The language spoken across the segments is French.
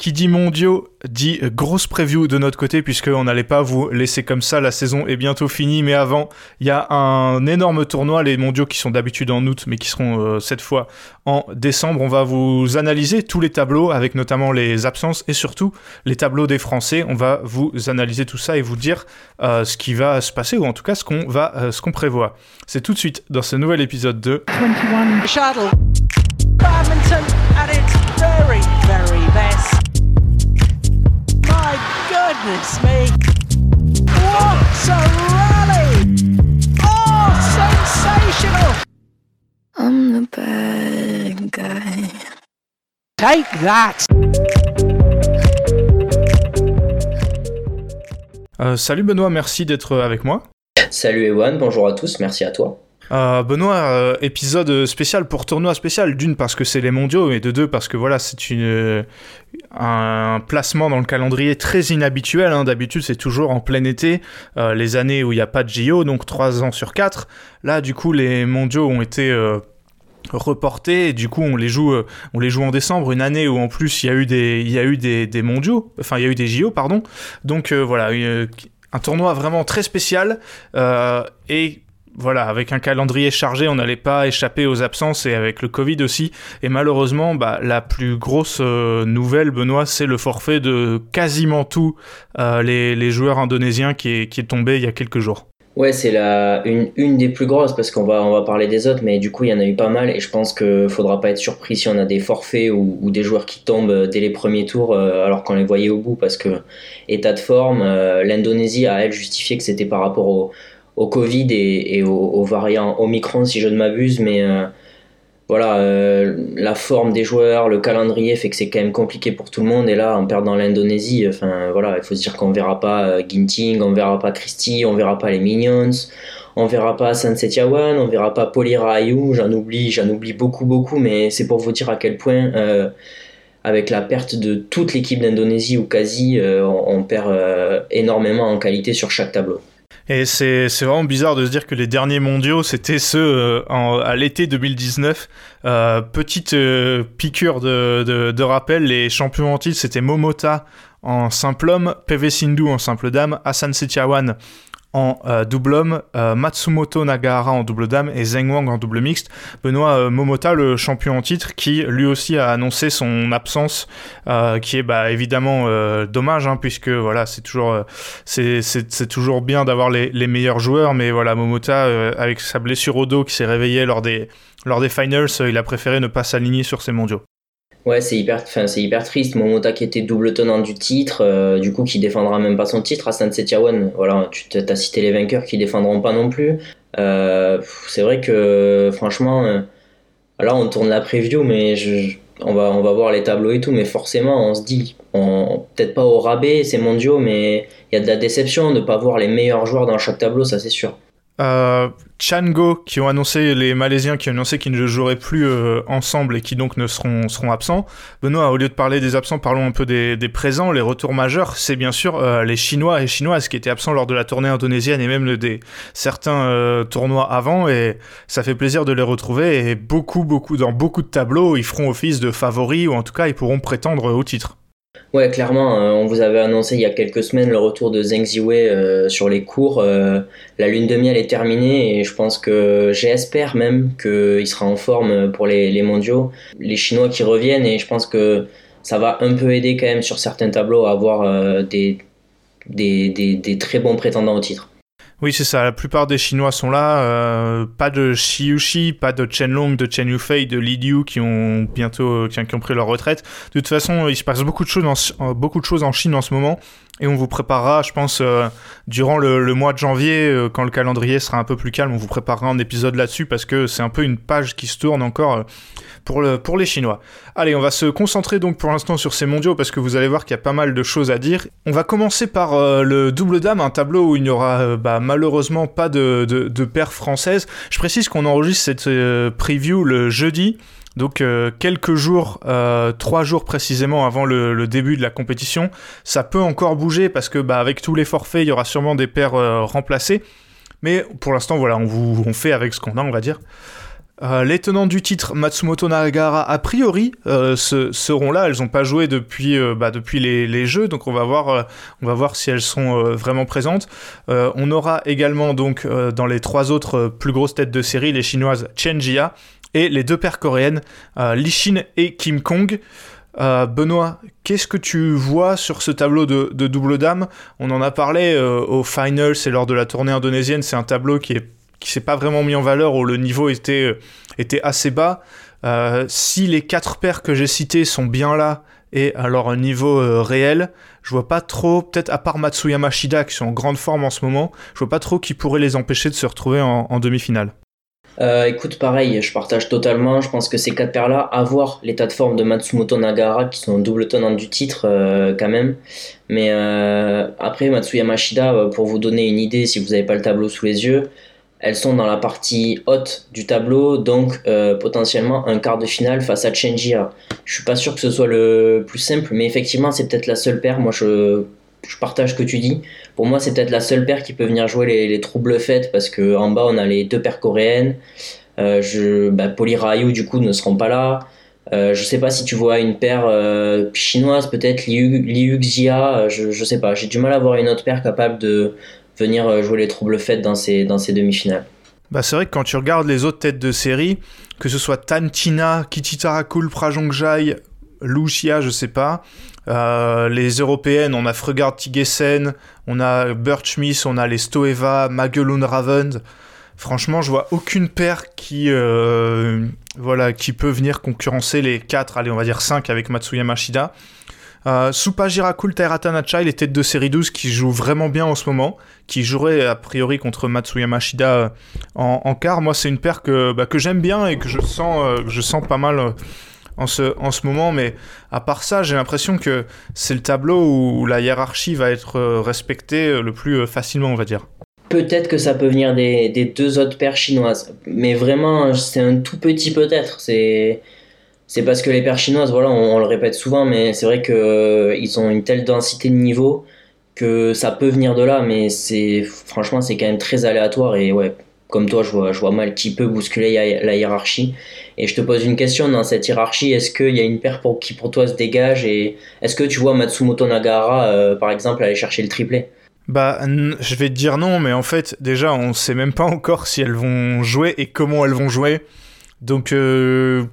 Qui dit mondiaux dit grosse preview de notre côté puisqu'on n'allait pas vous laisser comme ça. La saison est bientôt finie, mais avant, il y a un énorme tournoi, les mondiaux qui sont d'habitude en août, mais qui seront euh, cette fois en décembre. On va vous analyser tous les tableaux avec notamment les absences et surtout les tableaux des Français. On va vous analyser tout ça et vous dire euh, ce qui va se passer ou en tout cas ce qu'on va, euh, ce qu'on prévoit. C'est tout de suite dans ce nouvel épisode de 21 Shuttle. Badminton at its very, very best. Goodness me. What a rally! Oh, sensational! I'm the bad guy. Take that! Euh, salut Benoît, merci d'être avec moi. Salut Ewan, bonjour à tous, merci à toi. Euh, Benoît, euh, épisode spécial pour tournoi spécial, d'une parce que c'est les mondiaux et de deux parce que voilà, c'est une un placement dans le calendrier très inhabituel. Hein. D'habitude, c'est toujours en plein été, euh, les années où il n'y a pas de JO, donc trois ans sur quatre. Là, du coup, les mondiaux ont été reportés du coup on les joue on les joue en décembre une année où en plus il y a eu des y a eu des, des mondiaux enfin il y a eu des JO pardon donc voilà un tournoi vraiment très spécial et voilà, avec un calendrier chargé, on n'allait pas échapper aux absences et avec le Covid aussi. Et malheureusement, bah, la plus grosse euh, nouvelle, Benoît, c'est le forfait de quasiment tous euh, les, joueurs indonésiens qui est, tombé il y a quelques jours. Ouais, c'est la une, des plus grosses parce qu'on va parler des autres, mais du coup il y en a eu pas mal et je pense que faudra pas être surpris si on a des forfaits ou, des joueurs qui tombent dès les premiers tours euh, alors qu'on les voyait au bout parce que état de forme, l'Indonésie a elle justifié que c'était par rapport au au Covid et, et aux, variants Omicron, si je ne m'abuse, mais euh, voilà, euh, la forme des joueurs, le calendrier fait que c'est quand même compliqué pour tout le monde. Et là, en perdant l'Indonésie, enfin voilà, il faut se dire qu'on verra pas euh, Ginting, on verra pas Christie, on verra pas les Minions, on verra pas Setiawan, on verra pas Polira Ayou. J'en oublie, j'en oublie beaucoup, beaucoup, mais c'est pour vous dire à quel point. avec la perte de toute l'équipe d'Indonésie ou quasi, on, perd énormément en qualité sur chaque tableau. Et c'est vraiment bizarre de se dire que les derniers mondiaux, c'était ceux euh, à l'été 2019. Euh, petite euh, piqûre de, rappel, les champions en titre, c'était Momota en simple homme, PV Sindhu en simple dame, Hassan Setiawan en euh, double homme, euh, Matsumoto Nagahara en double dame et Zheng Wang en double mixte. Benoît euh, Momota, le champion en titre, qui lui aussi a annoncé son absence, qui est bah, évidemment dommage, hein, puisque voilà, c'est toujours, c'est, toujours bien d'avoir les, les, meilleurs joueurs, mais voilà, Momota, avec sa blessure au dos qui s'est réveillée lors des, lors des finals, il a préféré ne pas s'aligner sur ces mondiaux. Ouais, c'est hyper, c'est hyper triste. Momota qui était double tenant du titre, euh, du coup qui défendra même pas son titre. Hassan Setiawan, voilà, tu as cité les vainqueurs qui défendront pas non plus. Euh, c'est vrai que franchement, euh, là on tourne la preview, mais je, on va, on va voir les tableaux et tout, mais forcément on se dit, peut-être pas au rabais, c'est mondiaux, mais il y a de la déception de ne pas voir les meilleurs joueurs dans chaque tableau, ça c'est sûr. Euh, Chango qui ont annoncé, les Malaisiens qui ont annoncé qu'ils ne joueraient plus euh, ensemble et qui donc ne seront, seront absents. Benoît, au lieu de parler des absents, parlons un peu des, présents. Les retours majeurs, c'est bien sûr euh, les Chinois et Chinoises qui étaient absents lors de la tournée indonésienne et même des certains tournois avant. Et ça fait plaisir de les retrouver. Et beaucoup, beaucoup, dans beaucoup de tableaux, ils feront office de favoris ou en tout cas, ils pourront prétendre au titre. Ouais, clairement, euh, on vous avait annoncé il y a quelques semaines le retour de Zheng Ziwei euh, sur les cours. Euh, la lune de miel est terminée et je pense que j'espère même qu'il sera en forme pour les, les, mondiaux. Les Chinois qui reviennent et je pense que ça va un peu aider quand même sur certains tableaux à avoir des, des, des, des très bons prétendants au titre. Oui, c'est ça. La plupart des Chinois sont là. Euh, pas de Xiuxi, pas de Chenlong, de Chen Yufei, de Li Liu qui ont bientôt qui, ont pris leur retraite. De toute façon, il se passe beaucoup de choses en, beaucoup de choses en Chine en ce moment et on vous préparera, je pense, euh, durant le, mois de janvier, euh, quand le calendrier sera un peu plus calme, on vous préparera un épisode là-dessus parce que c'est un peu une page qui se tourne encore euh, pour, le, pour les Chinois. Allez, on va se concentrer donc pour l'instant sur ces mondiaux parce que vous allez voir qu'il y a pas mal de choses à dire. On va commencer par le double dame, un tableau où il n'y aura bah, malheureusement pas de, de, de paire française. Je précise qu'on enregistre cette preview le jeudi. Donc euh, quelques jours, euh, trois jours précisément avant le, début de la compétition, ça peut encore bouger parce que bah, avec tous les forfaits, il y aura sûrement des paires euh, remplacées. Mais pour l'instant, voilà, on fait avec ce qu'on a, on va dire. Euh, les tenants du titre, Matsumoto Nagara, a priori, euh, seront là. Elles n'ont pas joué depuis, euh, bah, depuis les, jeux, donc on va voir, si elles sont vraiment présentes. on aura également donc dans les trois autres plus grosses têtes de série, les chinoises Chen Jia et les deux paires coréennes, Li Shin et Kim Kong. Benoît, qu'est-ce que tu vois sur ce tableau de, de double dame? On en a parlé au finals et lors de la tournée indonésienne. C'est un tableau qui est qui s'est pas vraiment mis en valeur où le niveau était, euh, était assez bas. Euh, si les quatre paires que j'ai citées sont bien là et à leur niveau euh, réel, je vois pas trop, peut-être à part Matsuyama Shida qui sont en grande forme en ce moment, je vois pas trop qui pourrait les empêcher de se retrouver en, demi-finale. écoute, pareil, je partage totalement. Je pense que ces quatre paires-là, à voir l'état de forme de Matsumoto Nagara, qui sont double tenant du titre quand même. Mais après, Matsuyama Shida, pour vous donner une idée, si vous n'avez pas le tableau sous les yeux, elles sont dans la partie haute du tableau, donc euh, potentiellement un quart de finale face à Chenjia. Je suis pas sûr que ce soit le plus simple, mais effectivement, c'est peut-être la seule paire. Moi, je, je, partage ce que tu dis. Pour moi, c'est peut-être la seule paire qui peut venir jouer les, les troubles faits parce que en bas, on a les deux paires coréennes. Euh, je, bah, Rayu, du coup, ne seront pas là. Euh, je sais pas si tu vois une paire euh, chinoise, peut-être Liu, Xia, je, je sais pas. J'ai du mal à voir une autre paire capable de, venir euh, jouer les troubles faits dans ces, dans ces demi-finales. Bah c'est vrai que quand tu regardes les autres têtes de série, que ce soit Tantina, Kichitarakul, Prajongjai, Lucia, je sais pas, euh, les européennes, on a Fregard Tigesen, on a Birchmith, on a les Stoeva, Magellan Ravend. Franchement, je vois aucune paire qui, euh, voilà, qui peut venir concurrencer les 4, allez, on va dire 5 avec Matsuyama Shida. Euh, Supa Jirakul Tairatanacha, il tête de série 12 qui joue vraiment bien en ce moment, qui jouerait a priori contre Matsuyama Shida euh, en, quart. Moi, c'est une paire que, bah, que j'aime bien et que je sens, euh, je sens pas mal euh, en, ce, en ce moment. Mais à part ça, j'ai l'impression que c'est le tableau où la hiérarchie va être respectée le plus facilement, on va dire. Peut-être que ça peut venir des, des deux autres paires chinoises, mais vraiment, c'est un tout petit peut-être. C'est c'est parce que les paires chinoises, voilà, on, le répète souvent, mais c'est vrai qu'ils euh, ont une telle densité de niveau que ça peut venir de là, mais c'est franchement c'est quand même très aléatoire et ouais, comme toi, je vois, je vois mal qui peut bousculer la hiérarchie. Et je te pose une question dans cette hiérarchie, est-ce qu'il y a une paire qui pour toi se dégage et est-ce que tu vois Matsumoto Nagara, euh, par exemple, aller chercher le triplé? Bah, je vais te dire non, mais en fait, déjà, on sait même pas encore si elles vont jouer et comment elles vont jouer. Donc, euh,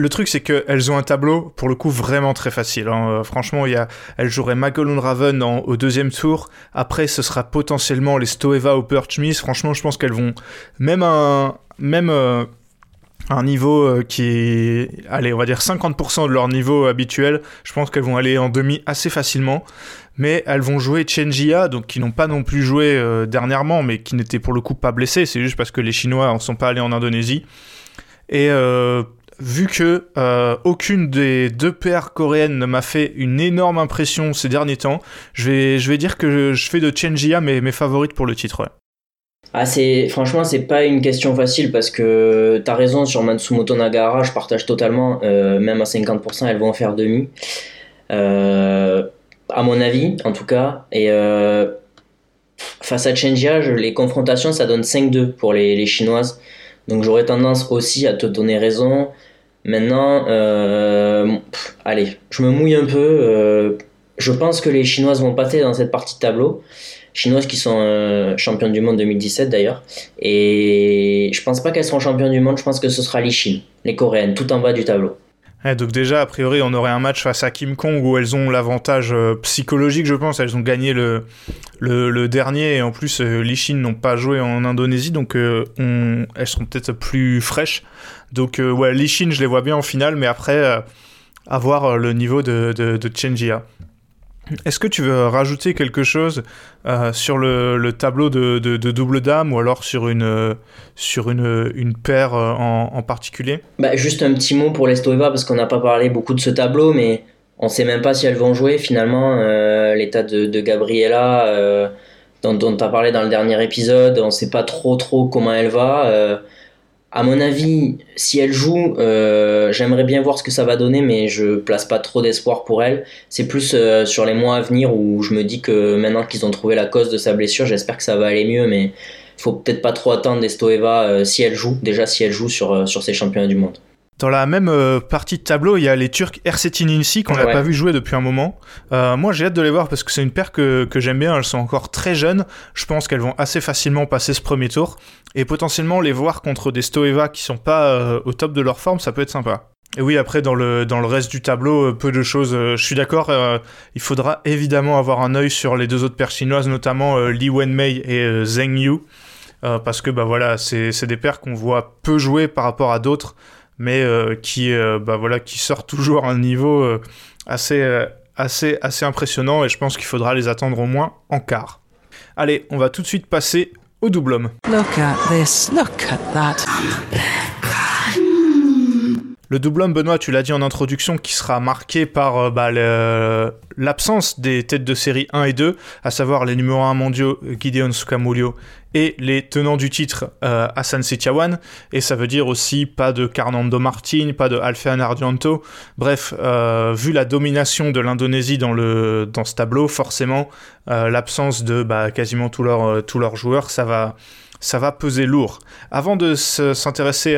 le truc, c'est qu'elles ont un tableau, pour le coup, vraiment très facile. Hein. Euh, franchement, il y a, elles joueraient Magellan Raven au deuxième tour. Après, ce sera potentiellement les Stoeva ou Birchmith. Franchement, je pense qu'elles vont même euh, un niveau euh, qui est, allez, on va dire 50% de leur niveau habituel. Je pense qu'elles vont aller en demi assez facilement. Mais elles vont jouer Chenjia, donc qui n'ont pas non plus joué dernièrement, mais qui n'étaient pour le coup pas blessés. C'est juste parce que les Chinois ne sont pas allés en Indonésie. Et vu que euh, aucune des deux paires coréennes ne m'a fait une énorme impression ces derniers temps, je vais, je vais dire que je, fais de Chenjia mes, mes favorites pour le titre. Ah, c'est, franchement, c'est pas une question facile parce que t'as raison sur Matsumoto Nagara, je partage totalement, euh, même à 50%, elles vont faire demi. Euh, à mon avis, en tout cas. Et face à Chenjia, les confrontations, ça donne 5-2 pour les, les Chinoises. Donc j'aurais tendance aussi à te donner raison. Maintenant, euh, allez, je me mouille un peu. Euh, je pense que les Chinoises vont passer dans cette partie de tableau. Chinoises qui sont euh, championnes du monde 2017 d'ailleurs. Et je pense pas qu'elles seront championnes du monde, je pense que ce sera les Chines, les Coréennes, tout en bas du tableau. Donc déjà, a priori, on aurait un match face à Kim Kong où elles ont l'avantage psychologique, je pense. Elles ont gagné le, le, dernier et en plus, les Chines n'ont pas joué en Indonésie, donc on, elles seront peut-être plus fraîches. Donc, euh, ouais, Lishin, je les vois bien en finale, mais après, avoir euh, euh, le niveau de, de. Est-ce que tu veux rajouter quelque chose sur le, tableau de, double dame ou alors sur une, sur une, une paire en, particulier? Bah, Juste un petit mot pour les Stoeva parce qu'on n'a pas parlé beaucoup de ce tableau, mais on ne sait même pas si elles vont jouer finalement. L'état de, Gabriela, dont, dont tu as parlé dans le dernier épisode, on ne sait pas trop trop comment elle va à mon avis, si elle joue, euh, j'aimerais bien voir ce que ça va donner, mais je place pas trop d'espoir pour elle. C'est plus euh, sur les mois à venir où je me dis que maintenant qu'ils ont trouvé la cause de sa blessure, j'espère que ça va aller mieux, mais faut peut-être pas trop attendre d'Estoeva si elle joue, déjà si elle joue sur, sur ces championnats du monde. Dans la même euh, partie de tableau, il y a les Turcs Ersetin Insi qu'on n'a pas vu jouer depuis un moment. Euh, moi, j'ai hâte de les voir parce que c'est une paire que, que j'aime bien. Elles sont encore très jeunes. Je pense qu'elles vont assez facilement passer ce premier tour. Et potentiellement les voir contre des Stoeva qui sont pas euh, au top de leur forme, ça peut être sympa. Et oui, après, dans le, dans le reste du tableau, peu de choses. je suis d'accord, il faudra évidemment avoir un œil sur les deux autres paires chinoises, notamment Li Wenmei et Zheng Yu. parce que bah voilà, c'est des paires qu'on voit peu jouer par rapport à d'autres mais euh, qui, euh, bah, voilà, qui sort toujours à un niveau euh, assez, assez, assez impressionnant et je pense qu'il faudra les attendre au moins en quart. Allez, on va tout de suite passer au double homme. Look at this, look at that. Le double homme, Benoît, tu l'as dit en introduction, qui sera marqué par euh, bah, l'absence des têtes de série 1 et 2, à savoir les numéros 1 mondiaux Gideon Sukamulio et les tenants du titre euh, Hassan Setiawan. Et ça veut dire aussi pas de Carnando Martin, pas de Alfean Ardianto. Bref, euh, vu la domination de l'Indonésie dans, dans ce tableau, forcément, l'absence de bah, quasiment tous leurs, tous leurs joueurs, ça va ça va peser lourd. Avant de s'intéresser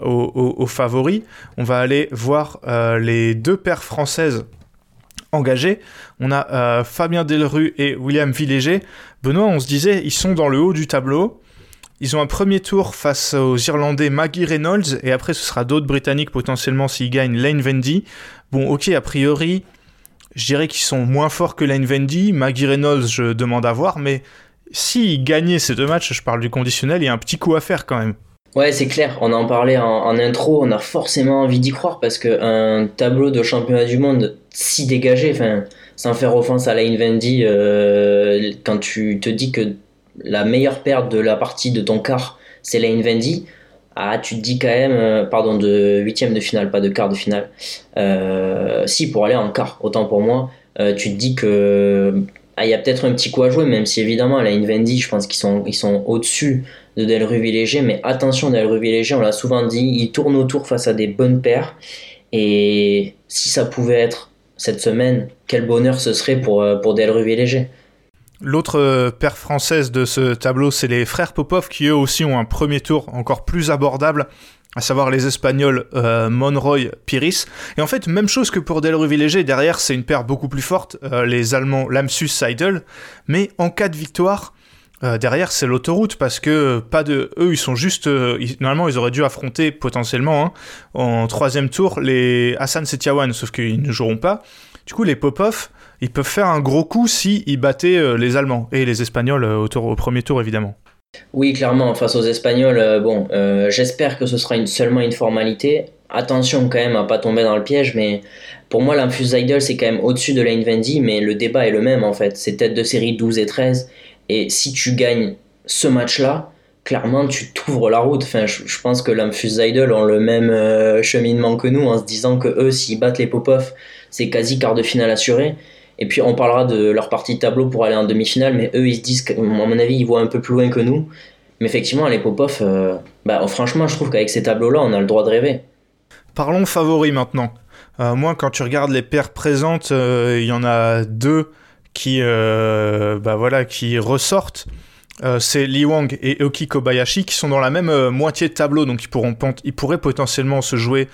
aux, favoris, on va aller voir euh, les deux paires françaises engagées. On a euh, Fabien Delru et William Villéger. Benoît, on se disait, ils sont dans le haut du tableau. Ils ont un premier tour face aux Irlandais Maggie Reynolds et après ce sera d'autres Britanniques potentiellement s'ils gagnent Lane Vendy. Bon, ok, a priori, je dirais qu'ils sont moins forts que Lane Vendy. Maggie Reynolds, je demande à voir, mais s'il gagnait ces deux matchs, je parle du conditionnel, il y a un petit coup à faire quand même. Ouais, c'est clair, on en parlait en, intro, on a forcément envie d'y croire parce qu'un tableau de championnat du monde si dégagé, enfin, sans faire offense à Lane Vendy, euh, quand tu te dis que la meilleure perte de la partie de ton quart, c'est Lane Vendy, ah, tu te dis quand même, euh, pardon, de huitième de finale, pas de quart de finale. Euh, si, pour aller en quart, autant pour moi, tu te dis que ah, il y a peut-être un petit coup à jouer, même si évidemment, la Invendi, je pense qu'ils sont, au-dessus de Del mais attention, Del Léger, on l'a souvent dit, il tourne autour face à des bonnes paires, et si ça pouvait être cette semaine, quel bonheur ce serait pour, euh, pour Del. L'autre euh, paire française de ce tableau, c'est les frères Popov qui eux aussi ont un premier tour encore plus abordable à savoir les Espagnols euh, Monroy, Piris. Et en fait, même chose que pour Del derrière c'est une paire beaucoup plus forte, euh, les Allemands Lamsus Seidel, mais en cas de victoire, euh, derrière c'est l'autoroute parce que pas de eux ils sont juste normalement ils auraient dû affronter potentiellement hein, en troisième tour les Hassan Setiawan sauf qu'ils ne joueront pas. Du coup les Popov ils peuvent faire un gros coup si ils battaient les Allemands et les Espagnols au premier tour évidemment oui, clairement, face aux Espagnols, euh, bon, euh, j'espère que ce sera seulement une formalité. Attention quand même à pas tomber dans le piège, mais pour moi, l'Infuse Idol, c'est quand même au-dessus de Lane Vendy, mais le débat est le même en fait. C'est tête de série 12 et 13, et si tu gagnes ce match-là, clairement, tu t'ouvres la route. Enfin, je, pense que l'Infuse Idol ont le même euh, cheminement que nous, en se disant que eux, s'ils battent les Popov, c'est quasi quart de finale assuré. Et puis on parlera de leur partie de tableau pour aller en demi-finale, mais eux ils se disent, à mon avis, ils voient un peu plus loin que nous. Mais effectivement, les Popov, euh, bah, franchement, je trouve qu'avec ces tableaux-là, on a le droit de rêver. Parlons favoris maintenant. Euh, moi, quand tu regardes les paires présentes, euh, il y en a deux qui, bah, voilà, qui ressortent. c'est Li Wang et Oki Kobayashi qui sont dans la même moitié de tableau, donc ils, pourront, ils pourraient potentiellement se jouer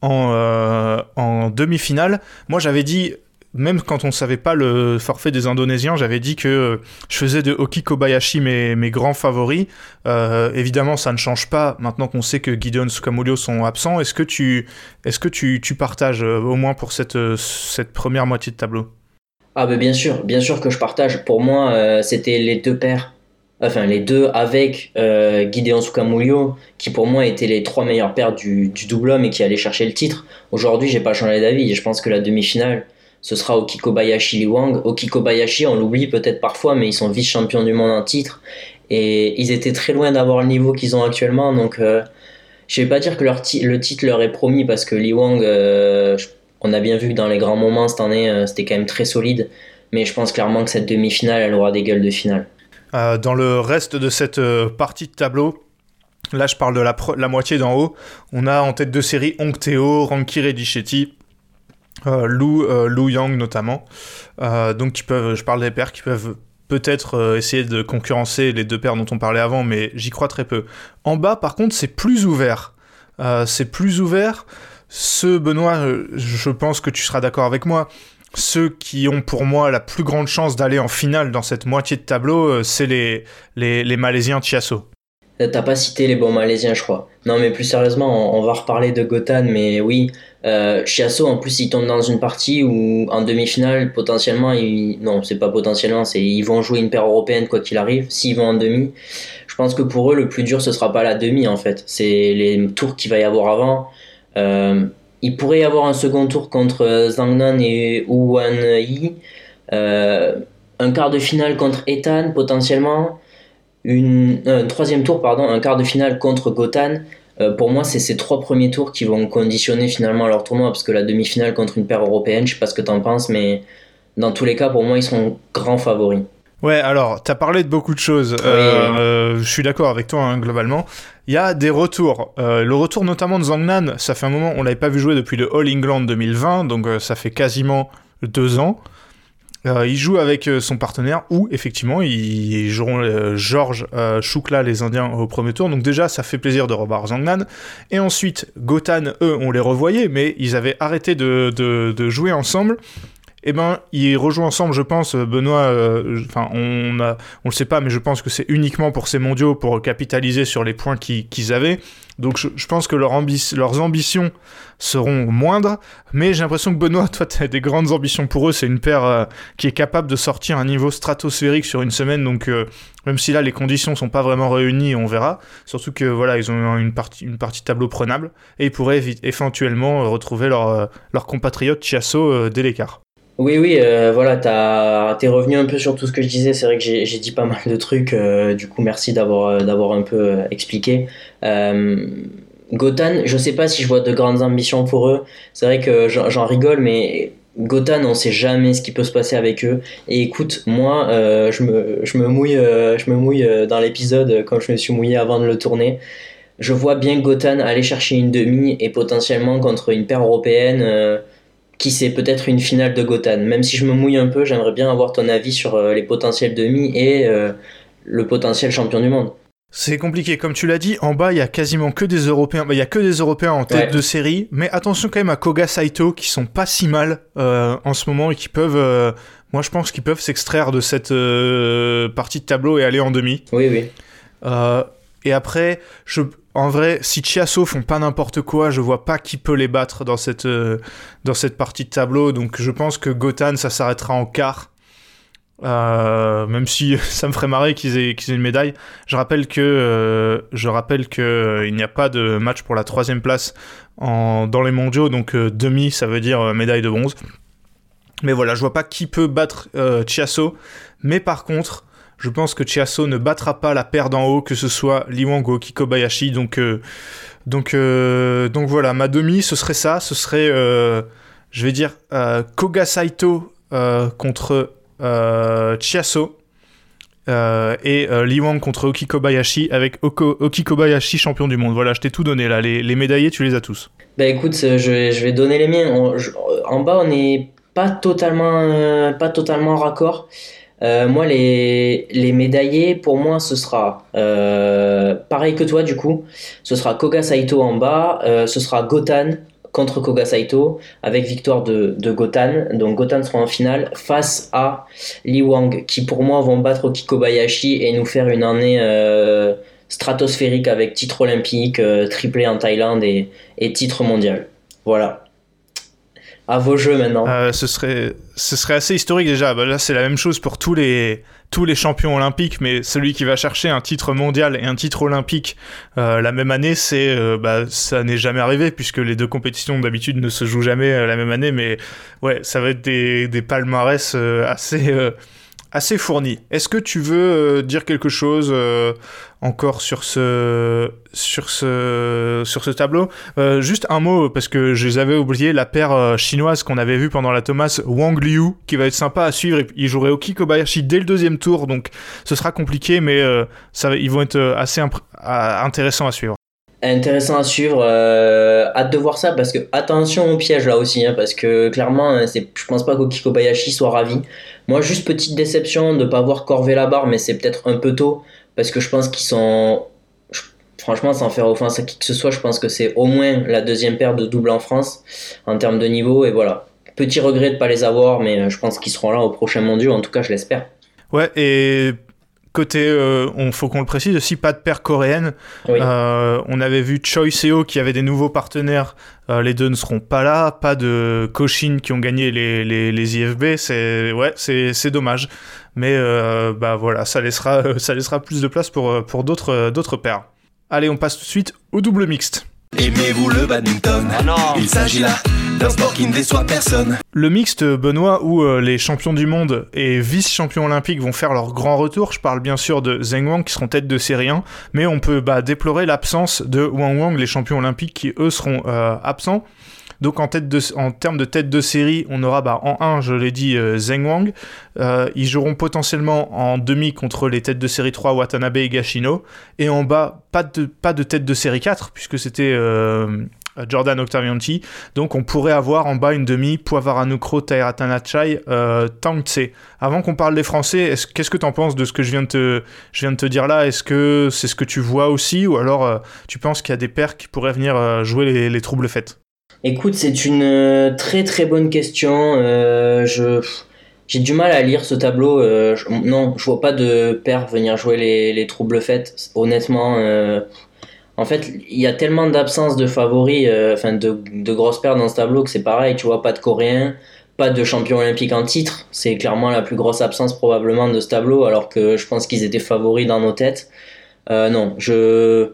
en demi-finale. Moi, j'avais dit même quand on savait pas le forfait des Indonésiens, j'avais dit que je faisais de Oki Kobayashi mes, mes grands favoris. Euh, évidemment, ça ne change pas maintenant qu'on sait que Gideon Sukamulio sont absents. Est-ce que tu, est-ce que tu, tu partages euh, au moins pour cette, euh, cette première moitié de tableau? Ah ben bien sûr, bien sûr que je partage. Pour moi, c'était les deux paires. Enfin, les deux avec euh, Gideon Sukamulio, qui pour moi étaient les trois meilleures paires du, du double homme et qui allaient chercher le titre. Aujourd'hui, j'ai pas changé d'avis. Je pense que la demi-finale, ce sera Okikobayashi Liwang. Okikobayashi, on l'oublie peut-être parfois, mais ils sont vice-champions du monde en titre. Et ils étaient très loin d'avoir le niveau qu'ils ont actuellement. Donc, euh, je ne vais pas dire que le titre leur est promis parce que Liwang, euh, on a bien vu que dans les grands moments cette année, euh, c'était quand même très solide. Mais je pense clairement que cette demi-finale, elle aura des gueules de finale. dans le reste de cette partie de tableau, là je parle de la, moitié d'en haut, on a en tête de série Ongteo, Ranki Redichetti, euh, Lou, euh, Lou Yang notamment. Euh, donc qui peuvent, je parle des paires qui peuvent peut-être euh, essayer de concurrencer les deux paires dont on parlait avant, mais j'y crois très peu. En bas, par contre, c'est plus ouvert. Euh, c'est plus ouvert. Ce Benoît, euh, je pense que tu seras d'accord avec moi. Ceux qui ont pour moi la plus grande chance d'aller en finale dans cette moitié de tableau, euh, c'est les, Malaisiens Chiasso. Euh, T'as pas cité les bons Malaisiens, je crois. Non, mais plus sérieusement, on, on va reparler de Gotan, mais oui, euh, en plus, il tombe dans une partie où, en demi-finale, potentiellement, ils... non, c'est pas potentiellement, c'est ils vont jouer une paire européenne quoi qu'il arrive. S'ils vont en demi, je pense que pour eux, le plus dur, ce sera pas la demi, en fait. C'est les tours qu'il va y avoir avant. Euh, il pourrait y avoir un second tour contre Zhangnan et Wan Yi. Euh, un quart de finale contre Ethan, potentiellement une, un troisième tour, pardon, un quart de finale contre Gotan. Euh, pour moi, c'est ces trois premiers tours qui vont conditionner finalement leur tournoi, parce que la demi-finale contre une paire européenne, je sais pas ce que t'en penses, mais dans tous les cas, pour moi, ils sont grands favoris. Ouais, alors, t'as parlé de beaucoup de choses. Euh, euh, je suis d'accord avec toi, hein, globalement. Il y a des retours. Euh, le retour notamment de Zhangnan, ça fait un moment, on l'avait pas vu jouer depuis le All England 2020, donc euh, ça fait quasiment deux ans. Euh, il joue avec euh, son partenaire, ou effectivement, ils, joueront euh, Georges euh, Choukla, les Indiens, au premier tour. Donc déjà, ça fait plaisir de revoir Zhangnan. Et ensuite, Gotan, eux, on les revoyait, mais ils avaient arrêté de, de, de jouer ensemble. Eh ben, ils rejouent ensemble, je pense, Benoît, euh, enfin, on a, on le sait pas, mais je pense que c'est uniquement pour ces mondiaux, pour capitaliser sur les points qu'ils avaient. Donc je, pense que leurs ambitions seront moindres, mais j'ai l'impression que Benoît, toi, tu des grandes ambitions pour eux. C'est une paire euh, qui est capable de sortir un niveau stratosphérique sur une semaine, donc euh, même si là les conditions sont pas vraiment réunies, on verra. Surtout que voilà, ils ont une partie, tableau prenable et ils pourraient éventuellement retrouver leur, euh, leur compatriote Chiasso dès l'écart. Oui, oui, euh, voilà, t'es revenu un peu sur tout ce que je disais. C'est vrai que j'ai, dit pas mal de trucs. euh, du coup, merci d'avoir, euh, d'avoir un peu expliqué. Euh, Gotan, je sais pas si je vois de grandes ambitions pour eux. C'est vrai que j'en, rigole, mais Gotan, on sait jamais ce qui peut se passer avec eux. Et écoute, moi, je me, je me mouille, dans l'épisode comme je me suis mouillé avant de le tourner. Je vois bien Gotan aller chercher une demi et potentiellement contre une paire européenne. Qui c'est peut-être une finale de Gotan. Même si je me mouille un peu, j'aimerais bien avoir ton avis sur euh, les potentiels demi et euh, le potentiel champion du monde. C'est compliqué, comme tu l'as dit, en bas il y a quasiment que des Européens, bah, il y a que des Européens en tête Ouais. de série, mais attention quand même à Koga Saito qui sont pas si mal euh, en ce moment et qui peuvent, euh, moi je pense qu'ils peuvent s'extraire de cette partie de tableau et aller en demi. Oui, oui. Et après, je, en vrai, si Chiasso font pas n'importe quoi, je vois pas qui peut les battre dans cette, euh, partie de tableau. Donc je pense que Gotan, ça s'arrêtera en quart. Euh, même si ça me ferait marrer qu'ils aient, une médaille. Je rappelle que, euh, n'y a pas de match pour la troisième place dans les mondiaux. Donc demi, ça veut dire médaille de bronze. Mais voilà, je vois pas qui peut battre Chiasso. Mais par contre, je pense que Chiasso ne battra pas la paire d'en haut, que ce soit Liwang ou Kikobayashi. Donc, euh, donc, euh, donc voilà, ma demi, ce serait ça. Ce serait, euh, je vais dire, euh, Koga Saito contre Chiasso. et euh, Liwang contre Oki Kobayashi avec Oko- champion du monde. Voilà, je t'ai tout donné là. Les, médaillés, tu les as tous. Bah écoute, je, vais- donner les miens. En bas, on n'est pas totalement, euh, pas totalement raccord. Euh, moi, les, les médaillés, pour moi, ce sera euh, pareil que toi, du coup. Ce sera Koga Saito en bas, euh, ce sera Gotan contre Koga Saito, avec victoire de, de Gotan. Donc Gotan sera en finale face à Li Wang, qui pour moi vont battre Oki Kobayashi et nous faire une année stratosphérique avec titre olympique, triplé en Thaïlande et, et titre mondial. Voilà. À vos jeux maintenant. Euh, ce serait, ce serait assez historique déjà. Bah, là, c'est la même chose pour tous les, tous les champions olympiques, mais celui qui va chercher un titre mondial et un titre olympique euh, la même année, c'est, euh, bah, ça n'est jamais arrivé puisque les deux compétitions d'habitude ne se jouent jamais euh, la même année. Mais ouais, ça va être des, des palmarès euh, assez, assez fournis. Est-ce que tu veux euh, dire quelque chose euh, encore sur ce, sur ce, sur ce tableau? Euh, juste un mot, parce que je les avais oubliés, la paire euh, chinoise qu'on avait vue pendant la Thomas, Wang Liu, qui va être sympa à suivre. Il jouerait Oki Kobayashi dès le deuxième tour, donc ce sera compliqué, mais euh, ça, ils vont être euh, assez intéressants à suivre. Intéressant à suivre. euh, hâte de voir ça parce que attention au piège là aussi, hein, parce que clairement, hein, c'est, je pense pas qu'Oki Kobayashi soit ravi. Moi, juste petite déception de pas voir Corvé la barre, mais c'est peut-être un peu tôt parce que je pense qu'ils sont. Franchement, sans faire offense à qui que ce soit, je pense que c'est au moins la deuxième paire de double en France en termes de niveau. Et voilà. Petit regret de pas les avoir, mais euh, je pense qu'ils seront là au prochain mondial. En tout cas, je l'espère. Ouais, et côté, euh, on faut qu'on le précise aussi, pas de paire coréenne. Oui. Euh, on avait vu Choi Seo qui avait des nouveaux partenaires. Euh, les deux ne seront pas là. Pas de Koshin qui ont gagné les, les, les IFB. C'est ouais, c'est c'est dommage. Mais euh, bah voilà, ça laissera ça laissera plus de place pour pour d'autres d'autres paires. Allez, on passe tout de suite au double mixte. Aimez-vous le badminton? Il s'agit là Le mixte, Benoît, où euh, les champions du monde et vice-champions olympiques vont faire leur grand retour. Je parle bien sûr de Zheng Wang qui seront tête de série 1, mais on peut bah, déplorer l'absence de Wang Wang, les champions olympiques qui eux seront euh, absents. Donc en, tête de, termes de tête de série, on aura bah, en 1, je l'ai dit, euh, Zheng Wang. Euh, ils joueront potentiellement en demi contre les têtes de série 3, Watanabe et Gashino. Et en bas, pas de, tête de série 4, puisque c'était Jordan Octavianti. Donc on pourrait avoir en bas une demi, Poivaranucro, Taira Tanachai, euh, Tang Tse. Avant qu'on parle des Français, est-ce- qu'est-ce que tu en penses de ce que je viens de te, dire là? Est-ce que c'est ce que tu vois aussi? Ou alors euh, tu penses qu'il y a des paires qui pourraient venir euh, jouer les, les troubles faites? Écoute, c'est une euh, très très bonne question. Euh, j'ai du mal à lire ce tableau. Euh, je- non, je vois pas de paire venir jouer les, les troubles faites. Honnêtement, euh, en fait, il y a tellement d'absence de favoris, euh, enfin de, de grosses paires dans ce tableau que c'est pareil. Tu vois, pas de Coréens, pas de champion olympique en titre. C'est clairement la plus grosse absence probablement de ce tableau, alors que je pense qu'ils étaient favoris dans nos têtes. Euh, non, je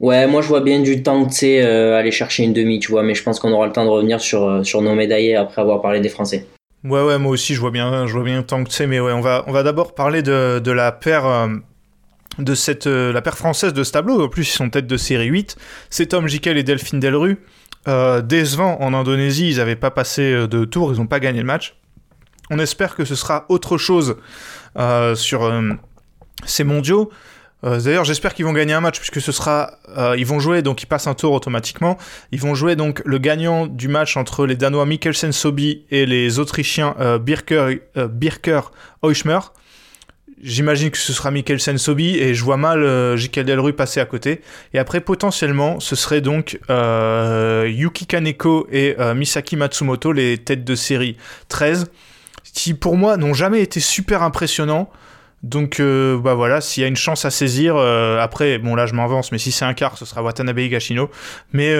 Ouais, moi je vois bien du temps, tu sais, euh, aller chercher une demi, tu vois, mais je pense qu'on aura le temps de revenir sur, sur nos médaillés après avoir parlé des Français. Ouais, ouais, moi aussi, je vois bien, je vois bien Tang Tse, mais ouais, on va, on va d'abord parler de, de la paire. De cette, euh, la paire française de ce tableau, en plus ils sont tête de série 8, c'est Tom Jikel et Delphine Delru. Euh, décevant en Indonésie, ils n'avaient pas passé euh, de tour, ils n'ont pas gagné le match. On espère que ce sera autre chose euh, sur ces mondiaux. D'ailleurs, j'espère qu'ils vont gagner un match puisque ce sera, ils vont jouer donc ils passent un tour automatiquement. Ils vont jouer donc le gagnant du match entre les Danois Mikkelsen Sobi et les Autrichiens Birker, Birker Heuschmer. J'imagine que ce sera Mikkelsen Sobi et je vois mal euh, Jikel Delru passer à côté. Et après, potentiellement, ce serait donc euh, Yuki Kaneko et euh, Misaki Matsumoto, les têtes de série 13, qui pour moi n'ont jamais été super impressionnants. Donc euh, bah voilà, s'il y a une chance à saisir, après, bon là je m'avance, mais si c'est un quart, ce sera Watanabe Higashino. Mais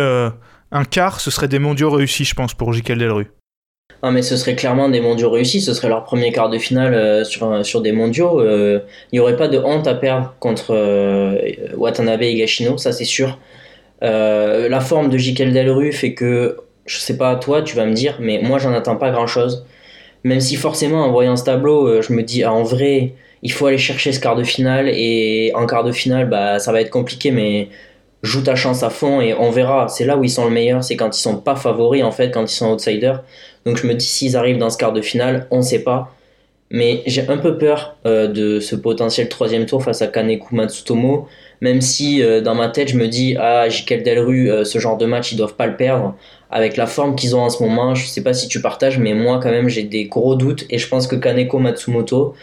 un quart, ce serait des mondiaux réussis, je pense, pour Jikel Delru. Non, mais ce serait clairement des mondiaux réussis, ce serait leur premier quart de finale euh, sur, sur des mondiaux. euh, Il n'y aurait pas de honte à perdre contre euh, Watanabe et Gashino, ça c'est sûr. La forme de Jikel Delru fait que, je sais pas toi, tu vas me dire, mais moi j'en attends pas grand chose. Même si forcément en voyant ce tableau, je me dis, ah, en vrai, il faut aller chercher ce quart de finale, et en quart de finale, bah, ça va être compliqué, mais joue ta chance à fond et on verra. C'est là où ils sont le meilleur, c'est quand ils sont pas favoris en fait, quand ils sont outsiders. Donc je me dis s'ils arrivent dans ce quart de finale, on sait pas. Mais j'ai un peu peur euh, de ce potentiel troisième tour face à Kaneku Matsutomo, même si euh, dans ma tête je me dis ah Jikel Delru, euh, ce genre de match ils doivent pas le perdre. Avec la forme qu'ils ont en ce moment, je sais pas si tu partages, mais moi quand même j'ai des gros doutes et je pense que Kaneko Matsumoto,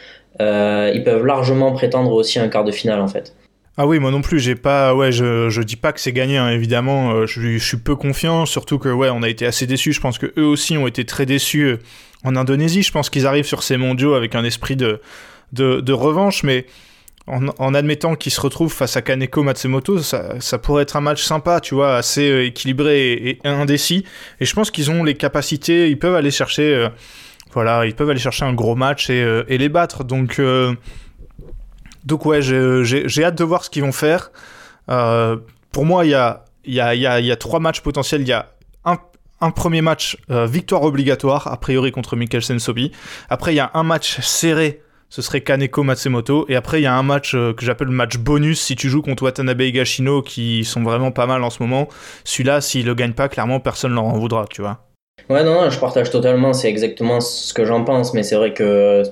euh, ils peuvent largement prétendre aussi un quart de finale en fait. Ah oui, moi non plus, j'ai pas, ouais, je, je dis pas que c'est gagné, hein, évidemment, euh, je, suis peu confiant, surtout que, ouais, on a été assez déçus, je pense que eux aussi ont été très déçus euh, en Indonésie, je pense qu'ils arrivent sur ces mondiaux avec un esprit de, de, de revanche, mais en, en admettant qu'ils se retrouvent face à Kaneko Matsumoto, ça, ça pourrait être un match sympa, tu vois, assez euh, équilibré et, indécis, et je pense qu'ils ont les capacités, ils peuvent aller chercher, voilà, ils peuvent aller chercher un gros match et, et les battre, donc... euh, donc ouais, j'ai hâte de voir ce qu'ils vont faire. Euh, pour moi, il y a, y, a, y, a, trois matchs potentiels. Il y a un, un premier match euh, victoire obligatoire, a priori contre Mikkelsen Sobi. Après, il y a un match serré, ce serait Kaneko Matsumoto. Et après, il y a un match euh, que j'appelle le match bonus si tu joues contre Watanabe et Gashino, qui sont vraiment pas mal en ce moment. Celui-là, s'il le gagne pas, clairement, personne leur en voudra, tu vois. Ouais, non, non, je partage totalement, c'est exactement ce que j'en pense, mais c'est vrai que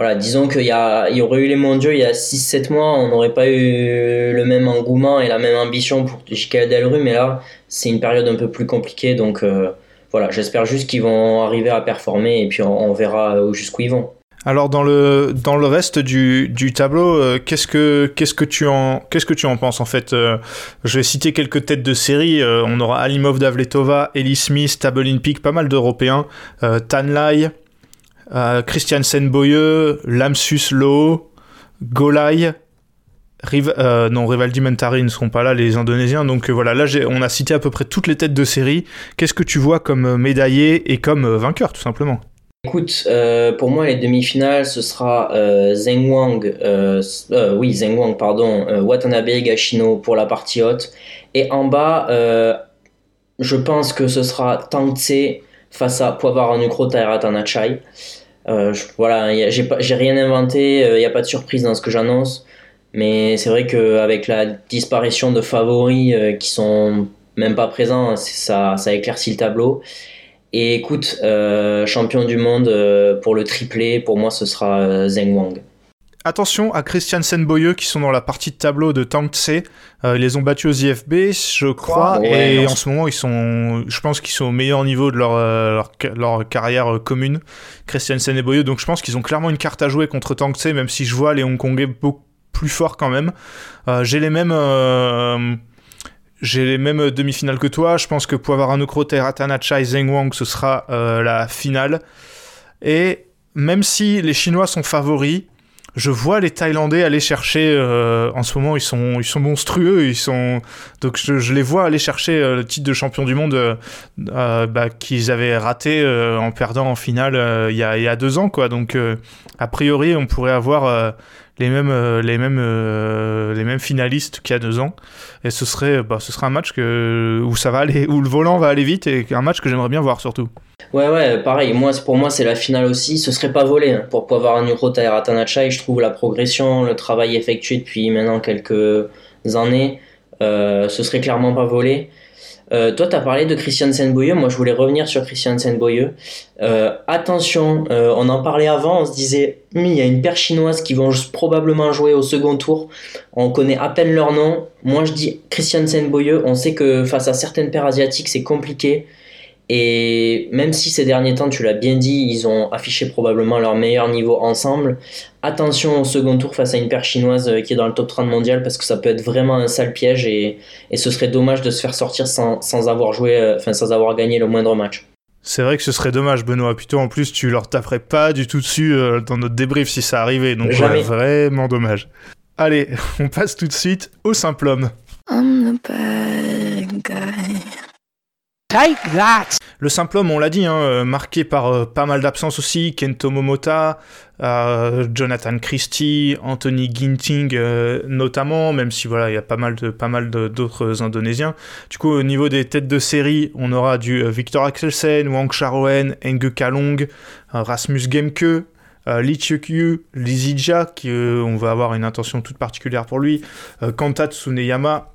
voilà, disons qu'il y, a, y aurait eu les mondiaux il y a 6-7 mois, on n'aurait pas eu le même engouement et la même ambition pour J.K. Delru, mais là, c'est une période un peu plus compliquée, donc euh, voilà, j'espère juste qu'ils vont arriver à performer et puis on, verra jusqu'où ils vont. Alors dans le dans le reste du, du tableau, euh, qu'est-ce que que tu en que tu en penses en fait euh, Je vais citer quelques têtes de série. on aura Alimov Davletova, Ellie Smith, Tabelin Peak, pas mal d'Européens, Tanlai, euh, Christiansen Boyeux, Lamsus Loho, Golai, euh, non, Rivaldi Mentari ne seront pas là, les Indonésiens. Donc euh, voilà, là on a cité à peu près toutes les têtes de série. Qu'est-ce que tu vois comme médaillé et comme vainqueur, tout simplement? Écoute, pour moi, les demi-finales, ce sera Zheng Wang, oui, Zheng Wang, pardon, Watanabe Gashino pour la partie haute. Et en bas, je pense que ce sera Tang Tse face à Poivara Nukro Tairatanachai. Euh, voilà, j'ai rien inventé, il euh, n'y a pas de surprise dans ce que j'annonce. Mais c'est vrai qu'avec la disparition de favoris euh, qui sont même pas présents, ça, ça éclaircit le tableau. Et écoute, champion du monde pour le triplé, pour moi ce sera Zheng Wang. Attention à Christiansen Boyeux qui sont dans la partie de tableau de Tang Tse. Euh, ils les ont battus aux IFB, je crois, et en ce moment ils sont, je pense qu'ils sont au meilleur niveau de leur, euh, leur, carrière euh, commune, Christiansen et Boyeux. Donc je pense qu'ils ont clairement une carte à jouer contre Tang Tse, même si je vois les Hongkongais beaucoup plus forts quand même. j'ai les mêmes. j'ai les mêmes demi-finales que toi. Je pense que Poivara-Nokro, Chai, Zheng Wang, ce sera la finale. Et même si les Chinois sont favoris, je vois les Thaïlandais aller chercher. Euh, en ce moment, ils sont, ils sont monstrueux. Ils sont donc je, les vois aller chercher euh, le titre de champion du monde euh, bah, qu'ils avaient raté en perdant en finale il y, a, y a, deux ans, quoi. Donc a priori, on pourrait avoir les mêmes, les mêmes, les mêmes finalistes qu'il y a deux ans. Et ce serait, bah, ce serait un match que, où ça va aller, le volant va aller vite et un match que j'aimerais bien voir surtout. Ouais, ouais, pareil. Moi, pour moi, c'est la finale aussi. Ce serait pas volé hein, pour pouvoir avoir un Nuro et Je trouve la progression, le travail effectué depuis maintenant quelques années, euh, ce serait clairement pas volé. Euh, toi, tu as parlé de Christian Senboyeux. Moi, je voulais revenir sur Christian Senboyeux. Euh, attention, euh, on en parlait avant. On se disait, hum, il y a une paire chinoise qui vont probablement jouer au second tour. On connaît à peine leur nom. Moi, je dis Christian Senboyeux. On sait que face à certaines paires asiatiques, c'est compliqué. Et même si ces derniers temps, tu l'as bien dit, ils ont affiché probablement leur meilleur niveau ensemble, attention au second tour face à une paire chinoise euh, qui est dans le top 30 mondial parce que ça peut être vraiment un sale piège et, et ce serait dommage de se faire sortir sans, sans avoir joué, euh, enfin sans avoir gagné le moindre match. C'est vrai que ce serait dommage, Benoît. Plutôt en plus, tu leur taperais pas du tout dessus euh, dans notre débrief si ça arrivait. Donc, ouais, vraiment dommage. Allez, on passe tout de suite au simple homme. Take that Le simple homme, on l'a dit, hein, euh, marqué par euh, pas mal d'absences aussi, Kento Momota, euh, Jonathan Christie, Anthony Ginting notamment, même si voilà, il y a pas mal de pas mal d'autres Indonésiens. Du coup, au niveau des têtes de série, on aura du Victor Axelsen, Wang Charoen, Enge Kalong, Rasmus Gemke, Lee Chukyu, Lizija, qui on va avoir une intention toute particulière pour lui, Kanta Tsuneyama,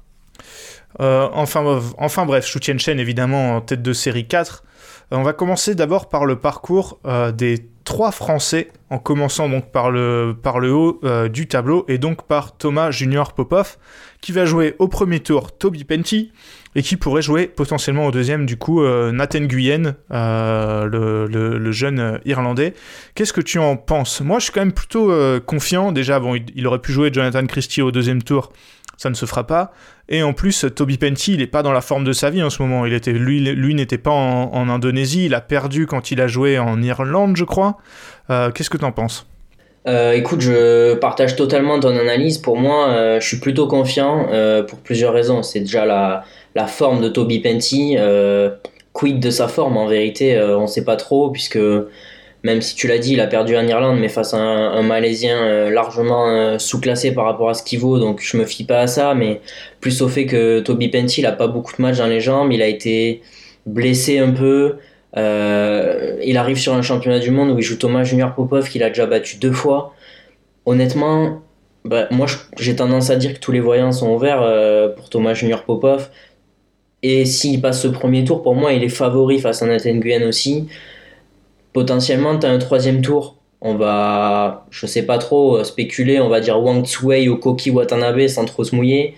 euh, enfin, enfin bref, Shu Chen évidemment en tête de série 4. Euh, on va commencer d'abord par le parcours euh, des trois Français, en commençant donc par le, haut du tableau, et donc par Thomas Junior Popov, qui va jouer au premier tour Toby Penty, et qui pourrait jouer potentiellement au deuxième, du coup, Nathan Guyen, le, le, jeune Irlandais. Qu'est-ce que tu en penses? Moi, je suis quand même plutôt confiant. Déjà, bon, il, aurait pu jouer Jonathan Christie au deuxième tour, ça ne se fera pas. Et en plus, Toby Penty, il n'est pas dans la forme de sa vie en ce moment. Il était, lui, lui n'était pas en, Indonésie. Il a perdu quand il a joué en Irlande, je crois. Euh, qu'est-ce que tu en penses? Euh, écoute, je partage totalement ton analyse. Pour moi, euh, je suis plutôt confiant pour plusieurs raisons. C'est déjà la, la, forme de Toby Penty. quid de sa forme en vérité, on ne sait pas trop, puisque même si tu l'as dit, il a perdu en Irlande, mais face à un, Malaisien euh, largement euh, sous-classé par rapport à ce qu'il vaut, donc je me fie pas à ça, mais plus au fait que Toby Penty, il a pas beaucoup de matchs dans les jambes, il a été blessé un peu, euh, il arrive sur un championnat du monde où il joue Thomas Junior Popov, qu'il a déjà battu deux fois. Honnêtement, bah, moi j'ai tendance à dire que tous les voyants sont ouverts pour Thomas Junior Popov. Et s'il passe ce premier tour, pour moi, il est favori face à Nathan Nguyen aussi potentiellement, tu as un troisième tour on va, je sais pas trop, spéculer, on va dire Wang Tsui ou Koki Watanabe sans trop se mouiller.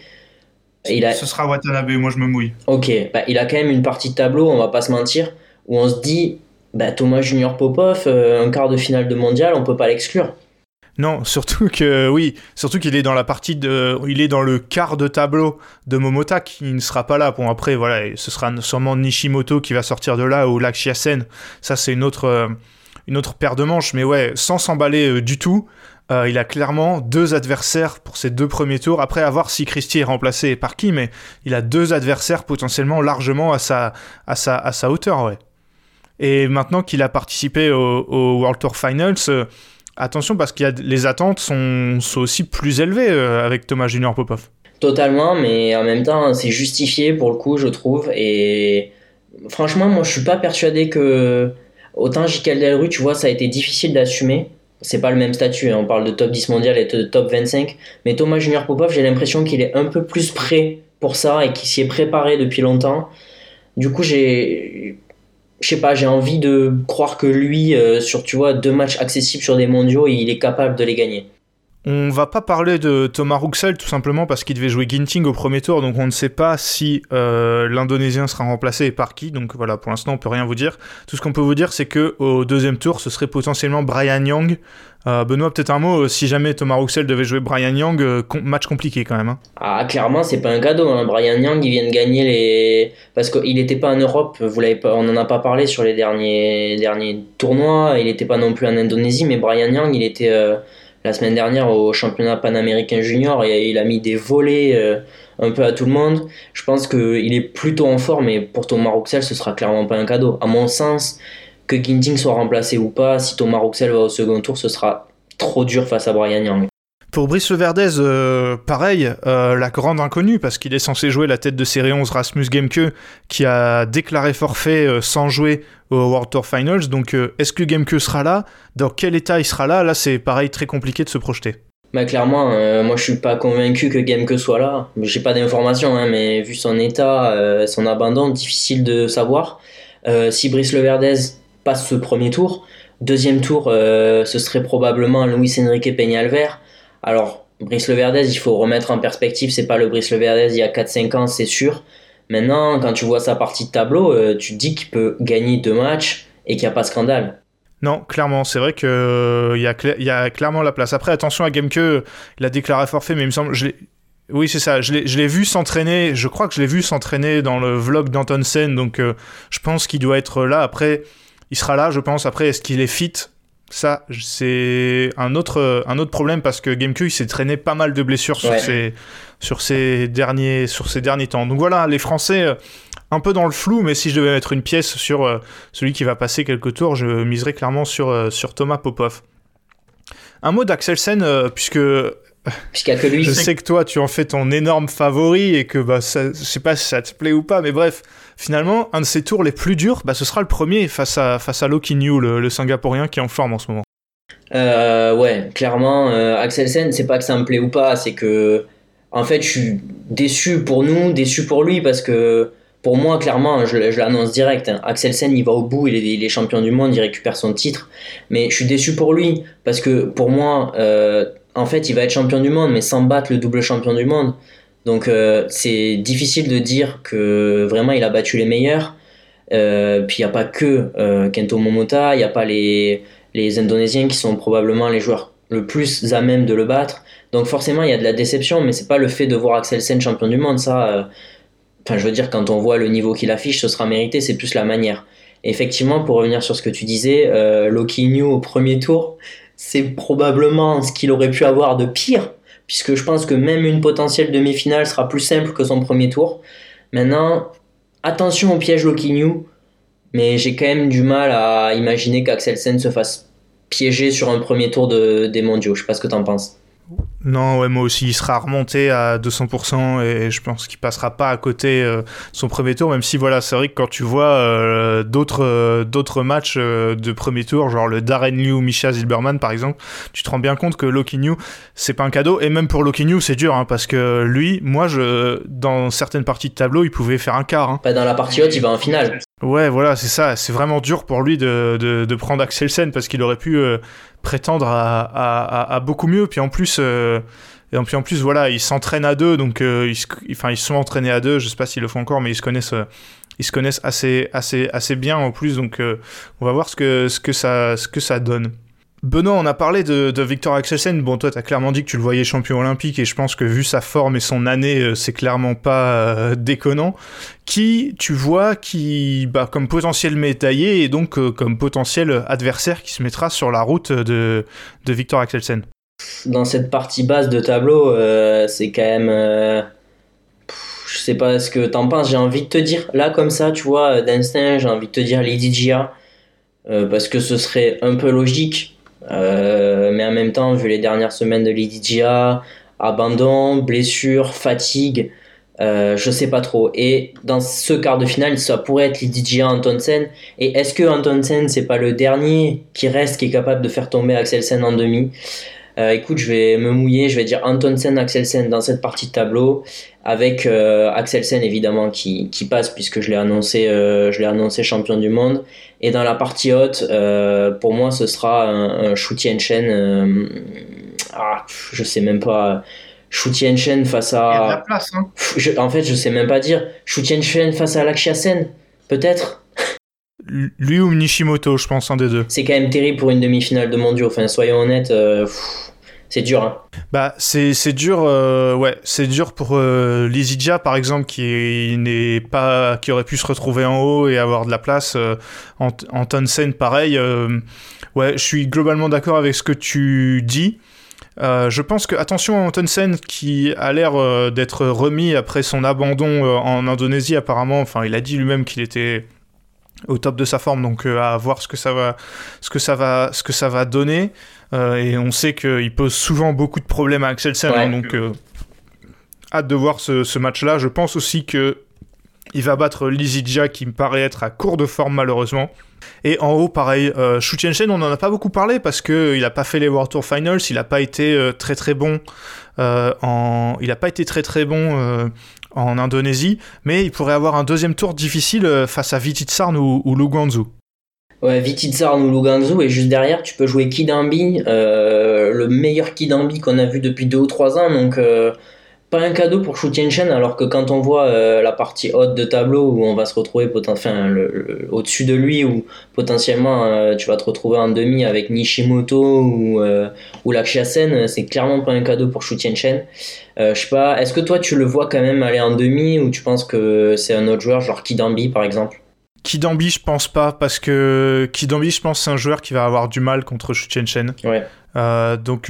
Il a... Ce sera Watanabe, moi je me mouille. Ok, bah, il a quand même une partie de tableau, on va pas se mentir, où on se dit, bah, Thomas Junior Popov, euh, un quart de finale de mondial, on peut pas l'exclure. Non, surtout que oui, surtout qu'il est dans la partie de, il est dans le quart de tableau de Momota qui ne sera pas là. Bon après voilà, ce sera sûrement Nishimoto qui va sortir de là ou Lakshya Sen. Ça c'est une autre, euh, une autre paire de manches, mais ouais, sans s'emballer euh, du tout. Euh, il a clairement deux adversaires pour ses deux premiers tours. Après, à voir si Christie est remplacé par qui, mais il a deux adversaires potentiellement largement à sa, hauteur, ouais. Et maintenant qu'il a participé au World Tour Finals, attention parce que les attentes sont, sont, aussi plus élevées euh, avec Thomas Junior Popov. Totalement, mais en même temps, c'est justifié pour le coup, je trouve. Et franchement, moi, je suis pas persuadé que. Autant Jikel Delru, tu vois, ça a été difficile d'assumer. C'est pas le même statut, hein. on parle de top 10 mondial et de top 25. Mais Thomas Junior Popov, j'ai l'impression qu'il est un peu plus prêt pour ça et qu'il s'y est préparé depuis longtemps. Du coup, j'ai je sais pas, j'ai envie de croire que lui, euh, sur tu vois, deux matchs accessibles sur des mondiaux, il est capable de les gagner. On va pas parler de Thomas Ruxel tout simplement parce qu'il devait jouer Ginting au premier tour, donc on ne sait pas si euh, l'Indonésien sera remplacé et par qui. Donc voilà, pour l'instant on peut rien vous dire. Tout ce qu'on peut vous dire, c'est que au deuxième tour, ce serait potentiellement Brian Young. Euh, Benoît, peut-être un mot. Si jamais Thomas Ruxel devait jouer Brian Young, match compliqué quand même. Hein. Ah clairement, c'est pas un cadeau. Hein. Brian Young, il vient de gagner les parce qu'il n'était pas en Europe. On n'en a pas parlé sur les derniers derniers tournois. Il n'était pas non plus en Indonésie, mais Brian Young, il était la semaine dernière au championnat panaméricain junior et il a mis des volets euh, un peu à tout le monde. Je pense qu'il est plutôt en forme et pour Thomas Rouxel, ce sera clairement pas un cadeau. À mon sens, que Ginting soit remplacé ou pas, si Thomas Rouxel va au second tour, ce sera trop dur face à Brian Yang. Pour Brice Leverdez, euh, pareil, euh, la grande inconnue, parce qu'il est censé jouer la tête de série 11 Rasmus Gemke, qui a déclaré forfait sans jouer au World Tour Finals. Donc, euh, est-ce que Gameke sera là? Dans quel état il sera là? Là, c'est pareil, très compliqué de se projeter. Bah clairement, euh, moi je suis pas convaincu que Gameke soit là. J'ai pas d'informations, hein, mais vu son état, euh, son abandon, difficile de savoir. si Brice Leverdez passe ce premier tour, deuxième tour, ce serait probablement Luis Enrique Peñalver. Alors, Brice Leverdez, il faut remettre en perspective, c'est pas le Brice Leverdez il y a 4-5 ans, c'est sûr. Maintenant, quand tu vois sa partie de tableau, euh, tu dis qu'il peut gagner deux matchs et qu'il n'y a pas de scandale. Non, clairement, c'est vrai qu'il euh, y, a y a clairement la place. Après, attention à Gameke, il a déclaré forfait, mais il me semble. Oui, c'est ça. Je l'ai vu s'entraîner. Je crois que je l'ai vu s'entraîner dans le vlog d'Antonsen, donc euh, je pense qu'il doit être là. Après, il sera là, je pense. Après, est-ce qu'il est fit? Ça, c'est un autre, un autre problème parce que GameCube s'est traîné pas mal de blessures sur, ces, sur, derniers, sur ces derniers temps. Donc voilà, les Français, euh, un peu dans le flou, mais si je devais mettre une pièce sur euh, celui qui va passer quelques tours, je miserais clairement sur, euh, sur Thomas Popov. Un mot d'Axelsen, puisque que lui. Je sais que toi, tu en fais ton énorme favori et que bah, ça, je sais pas si ça te plaît ou pas, mais bref, finalement, un de ses tours les plus durs, bah, ce sera le premier face à, face à Loki New, le, Singapourien qui est en forme en ce moment. Euh, ouais, clairement, euh, Axel Sen, c'est pas que ça me plaît ou pas, c'est que, en fait, je suis déçu pour nous, déçu pour lui, parce que, pour moi, clairement, je, l'annonce direct, hein, Axel Sen, il va au bout, il est, il est, champion du monde, il récupère son titre, mais je suis déçu pour lui, parce que, pour moi, euh, en fait, il va être champion du monde, mais sans battre le double champion du monde. Donc euh, c'est difficile de dire que vraiment il a battu les meilleurs. Euh, puis il n'y a pas que euh, Kento Momota, il n'y a pas les, les Indonésiens qui sont probablement les joueurs le plus à même de le battre. Donc forcément il y a de la déception, mais c'est pas le fait de voir Axel Sen champion du monde, ça. Enfin je veux dire quand on voit le niveau qu'il affiche, ce sera mérité, c'est plus la manière. effectivement pour revenir sur ce que tu disais, Loki New au premier tour, c'est probablement ce qu'il aurait pu avoir de pire, puisque je pense que même une potentielle demi-finale sera plus simple que son premier tour. Maintenant, attention au piège Loki New, mais j'ai quand même du mal à imaginer qu'Axelsen se fasse piéger sur un premier tour de, des mondiaux. Je sais pas ce que tu en penses. Non, ouais, moi aussi, il sera remonté à 200% et je pense qu'il passera pas à côté euh, son premier tour, même si voilà, c'est vrai que quand tu vois euh, d'autres euh, d'autres matchs euh, de premier tour, genre le Darren Liu, Misha Zilberman par exemple, tu te rends bien compte que Loki New, c'est pas un cadeau, et même pour Loki New, c'est dur, hein, parce que lui, moi, je, dans certaines parties de tableau, il pouvait faire un quart. hein. Pas dans la partie haute, il va en finale. Ouais, voilà, c'est ça. C'est vraiment dur pour lui de, de, de prendre Axelsen parce qu'il aurait pu euh, prétendre à, à, à- beaucoup mieux. Puis en plus, euh, et en plus, voilà, ils s'entraînent à deux, donc euh, ils, se- enfin, ils sont entraînés à deux. Je sais pas s'ils le font encore, mais ils se connaissent, euh, ils se connaissent assez, assez, assez bien en plus. Donc, euh, on va voir ce que, ce que ça, ce que ça donne. Benoît, on a parlé de, Victor Axelsen. Bon, toi, t'as clairement dit que tu le voyais champion olympique, et je pense que vu sa forme et son année, euh, c'est clairement pas euh, déconnant. Qui tu vois qui, bah, comme potentiel médaillé et donc euh, comme potentiel adversaire qui se mettra sur la route de, Victor Axelsen? Dans cette partie basse de tableau, c'est quand même. euh, je sais pas ce que t'en penses. J'ai envie de te dire, là, comme ça, tu vois, d'instinct, j'ai envie de te dire Lady Gia. parce que ce serait un peu logique. Euh, mais en même temps, vu les dernières semaines de Lady Gia, abandon, blessure, fatigue, euh, je sais pas trop. Et dans ce quart de finale, ça pourrait être Lady Gia Antonsen. Et est-ce que Antonsen, c'est pas le dernier qui reste, qui est capable de faire tomber Axelsen en demi? Euh, Écoute, je vais me mouiller, je vais dire Antonsen, Axelsen dans cette partie de tableau, avec euh, Axelsen évidemment qui, qui passe puisque je l'ai annoncé, euh, je l'ai annoncé champion du monde. Et dans la partie haute, euh, pour moi, ce sera un, un Shu Tianchen. Euh, ah, je sais même pas. Shu Tianchen face à. place, hein. Pff, je- en fait, je sais même pas dire. Shu Tianchen face à Lakshya Sen, peut-être. Lui ou Nishimoto, je pense, un des deux. C'est quand même terrible pour une demi-finale de mondiaux. Enfin, soyons honnêtes, euh, pff, c'est dur. Hein. Bah, c'est dur, euh, ouais, c'est dur pour euh, Lizidja, par exemple, qui n'est pas, qui aurait pu se retrouver en haut et avoir de la place. Euh, Antonsen, pareil. euh, ouais, je suis globalement d'accord avec ce que tu dis. Euh, je pense que attention à Antonsen qui a l'air d'être remis après son abandon en Indonésie apparemment. Enfin, il a dit lui-même qu'il était au top de sa forme, donc euh, à voir ce que ça va, ce que ça va, ce que ça va donner. Euh, et on sait qu'il pose souvent beaucoup de problèmes à Axelsen, Ouais. hein, donc euh, hâte de voir ce, ce match-là. Je pense aussi que il va battre Lizidja qui me paraît être à court de forme malheureusement. Et en haut, pareil, euh, Shu Tianchen, on n'en a pas beaucoup parlé parce que il a pas fait les World Tour Finals, il a pas été euh, très très bon euh, en, il a pas été très très bon en Indonésie, mais il pourrait avoir un deuxième tour difficile euh, face à Vititsarn ou, ou Lu Guangzhou. Ouais, Vititsarn ou Lugangzhou, et juste derrière, tu peux jouer Kidambi, euh, le meilleur Kidambi qu'on a vu depuis deux ou trois ans. Donc, euh, pas un cadeau pour Shu Tianchen, alors que quand on voit euh, la partie haute de tableau où on va se retrouver enfin, le- le- au-dessus de lui, où potentiellement euh, tu vas te retrouver en demi avec Nishimoto ou, euh, ou Lakshya Sen, c'est clairement pas un cadeau pour Shu Tianchen. Euh, je sais pas, est-ce que toi tu le vois quand même aller en demi ou tu penses que c'est un autre joueur, genre Kidambi par exemple? Kidambi, je pense pas, parce que Kidambi, je pense, c'est un joueur qui va avoir du mal contre Shu Tianchen. Ouais. Euh, donc,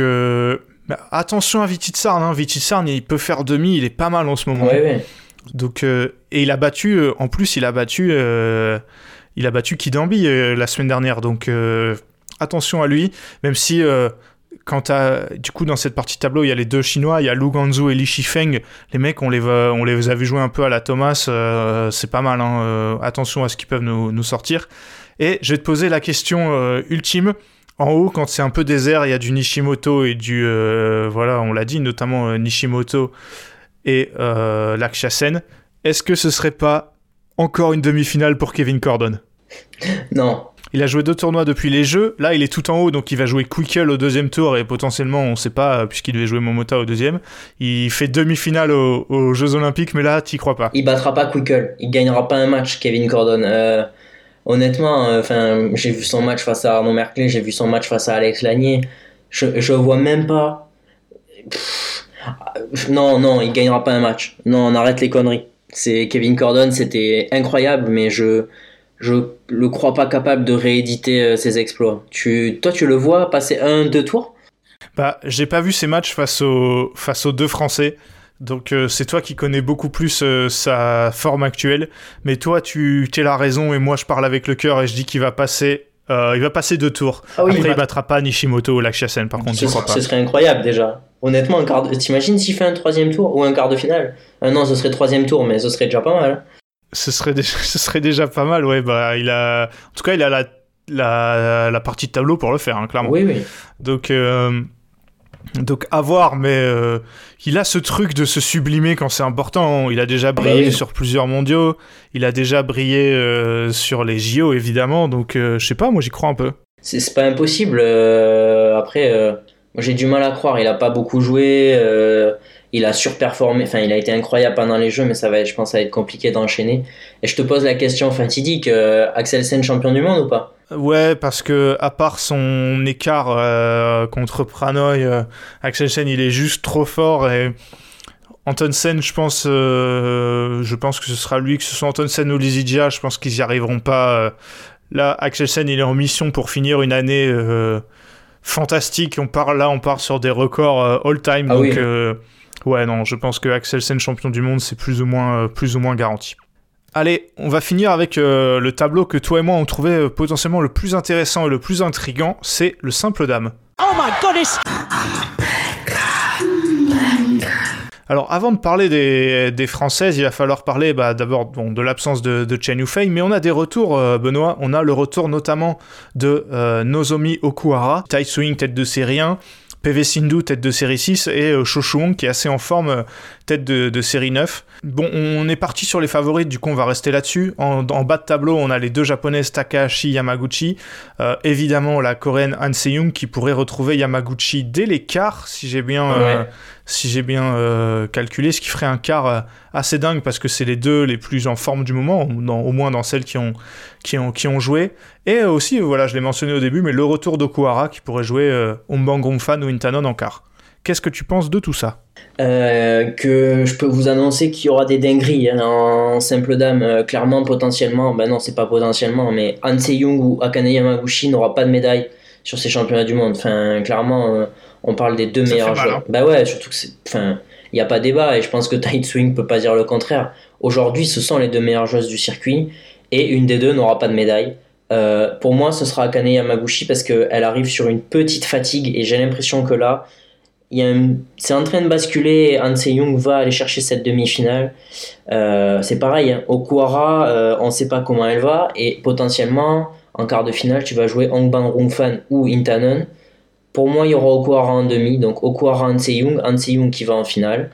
bah, attention à Vititsarn. Hein. Vititsarn, il peut faire demi, il est pas mal en ce moment. Ouais, ouais. Donc, euh, et il a battu, euh, en plus, il a battu, euh, il a battu Kidambi la semaine dernière. Donc, attention à lui, même si, quand t'as- du coup, dans cette partie de tableau, il y a les deux Chinois, il y a Lu Guangzhou et Li Shifeng. Les mecs, on les, on les a vu jouer un peu à la Thomas, c'est pas mal. Hein, attention à ce qu'ils peuvent nous, nous sortir. Et je vais te poser la question ultime. En haut, quand c'est un peu désert, il y a du Nishimoto et du. euh, voilà, on l'a dit, notamment euh, Nishimoto et euh, Lakshya Sen. Est-ce que ce serait pas encore une demi-finale pour Kevin Cordon? Non, Il a joué deux tournois depuis les Jeux. Là, il est tout en haut, donc il va jouer Quickle au deuxième tour et potentiellement, on sait pas, euh, puisqu'il devait jouer Momota au deuxième. Il fait demi-finale aux, aux Jeux Olympiques, mais là, t'y crois pas. il battra pas Quickle, il gagnera pas un match, Kevin Cordon. Honnêtement, euh, enfin, j'ai vu son match face à Arnaud Merclé, j'ai vu son match face à Alex Lanier. Je, je vois même pas. Pff, non, non, il gagnera pas un match. Non, on arrête les conneries. C'est Kevin Cordon, c'était incroyable, mais je je le crois pas capable de rééditer euh, ses exploits. Tu, toi, tu le vois passer un, deux tours? Bah, j'ai pas vu ces matchs face face aux deux Français. Donc euh, c'est toi qui connais beaucoup plus euh, sa forme actuelle. Mais toi, tu es la raison et moi je parle avec le cœur et je dis qu'il va passer. euh, il va passer deux tours. Ah oui, Après, bah- il battra pas Nishimoto ou Lakshya Sen, par contre, ce, serait- pas. ce serait incroyable déjà. Honnêtement, un quart de... t'imagines s'il fait un troisième tour ou un quart de finale? Non, ce serait troisième tour, mais ce serait déjà pas mal. Ce serait déjà, ce serait déjà pas mal, ouais. Bah, il a, en tout cas, il a la, la, la partie de tableau pour le faire, hein, clairement. Oui, oui. Donc, donc à voir, mais euh, il a ce truc de se sublimer quand c'est important. Il a déjà bah brillé oui. sur plusieurs mondiaux. Il a déjà brillé euh, sur les JO, évidemment. Donc, euh, je sais pas, moi j'y crois un peu. C'est pas impossible. après, moi j'ai du mal à croire. Il a pas beaucoup joué. il a surperformé. Enfin, il a été incroyable pendant les jeux, mais ça va, être- je pense, ça va être compliqué d'enchaîner. Et je te pose la question fatidique Axelsen champion du monde ou pas? Ouais, parce que à part son écart euh, contre Pranoy, euh, Axelsen il est juste trop fort et Antonsen, je pense, euh, je pense que ce sera lui, que ce soit Antonsen ou Lizidia, je pense qu'ils y arriveront pas. euh. Là, Axelsen il est en mission pour finir une année euh, fantastique. On part là, on part sur des records euh, all time. Ah donc oui. euh, ouais, non, je pense que Axelsen champion du monde, c'est plus ou moins, euh, plus ou moins garanti. Allez, on va finir avec euh, le tableau que toi et moi on trouvait euh, potentiellement le plus intéressant et le plus intrigant, c'est le simple dame. Oh my goodness! Alors avant de parler des, des Françaises, il va falloir parler bah, d'abord bon, de l'absence de, de Chen Yufei, mais on a des retours, euh, Benoît. On a le retour notamment de euh, Nozomi Okuhara, Tai Swing tête de série 1, PV Sindhu tête de série 6 et euh, Shoshuong qui est assez en forme euh, tête de, série 9. Bon, on est parti sur les favorites, du coup on va rester là-dessus. En, bas de tableau, on a les deux japonaises Takahashi Yamaguchi. Euh, évidemment la coréenne Han Se-young qui pourrait retrouver Yamaguchi dès les quarts, si j'ai bien... euh. Si j'ai bien euh, calculé, ce qui ferait un quart euh, assez dingue parce que c'est les deux les plus en forme du moment, au moins dans celles qui ont, qui ont, joué. Et euh, aussi, voilà, je l'ai mentionné au début, mais le retour d'Okuhara qui pourrait jouer euh, Ombang Gongfan ou Intanon en quart. Qu'est-ce que tu penses de tout ça? Que je peux vous annoncer qu'il y aura des dingueries hein, en simple dame. Clairement, potentiellement, ben non, c'est pas potentiellement, mais Han Se-young ou Akane Yamaguchi n'aura pas de médaille sur ces championnats du monde. Enfin, clairement, on parle des deux Ça meilleurs mal, joueurs. hein. Bah ouais, surtout que c'est. Enfin, il n'y a pas débat et je pense que Tide Swing peut pas dire le contraire. Aujourd'hui, ce sont les deux meilleures joueuses du circuit et une des deux n'aura pas de médaille. Euh, pour moi, ce sera Akane Yamaguchi parce qu'elle arrive sur une petite fatigue et j'ai l'impression que là, c'est en train de basculer. Han Se-young va aller chercher cette demi-finale. Euh, c'est pareil, hein. Okuhara, euh, on ne sait pas comment elle va et potentiellement en quart de finale, tu vas jouer Hongbang Rungfan ou Intanon. Pour moi, il y aura Okuhara en demi, donc Okuhara Han Se-young qui va en finale.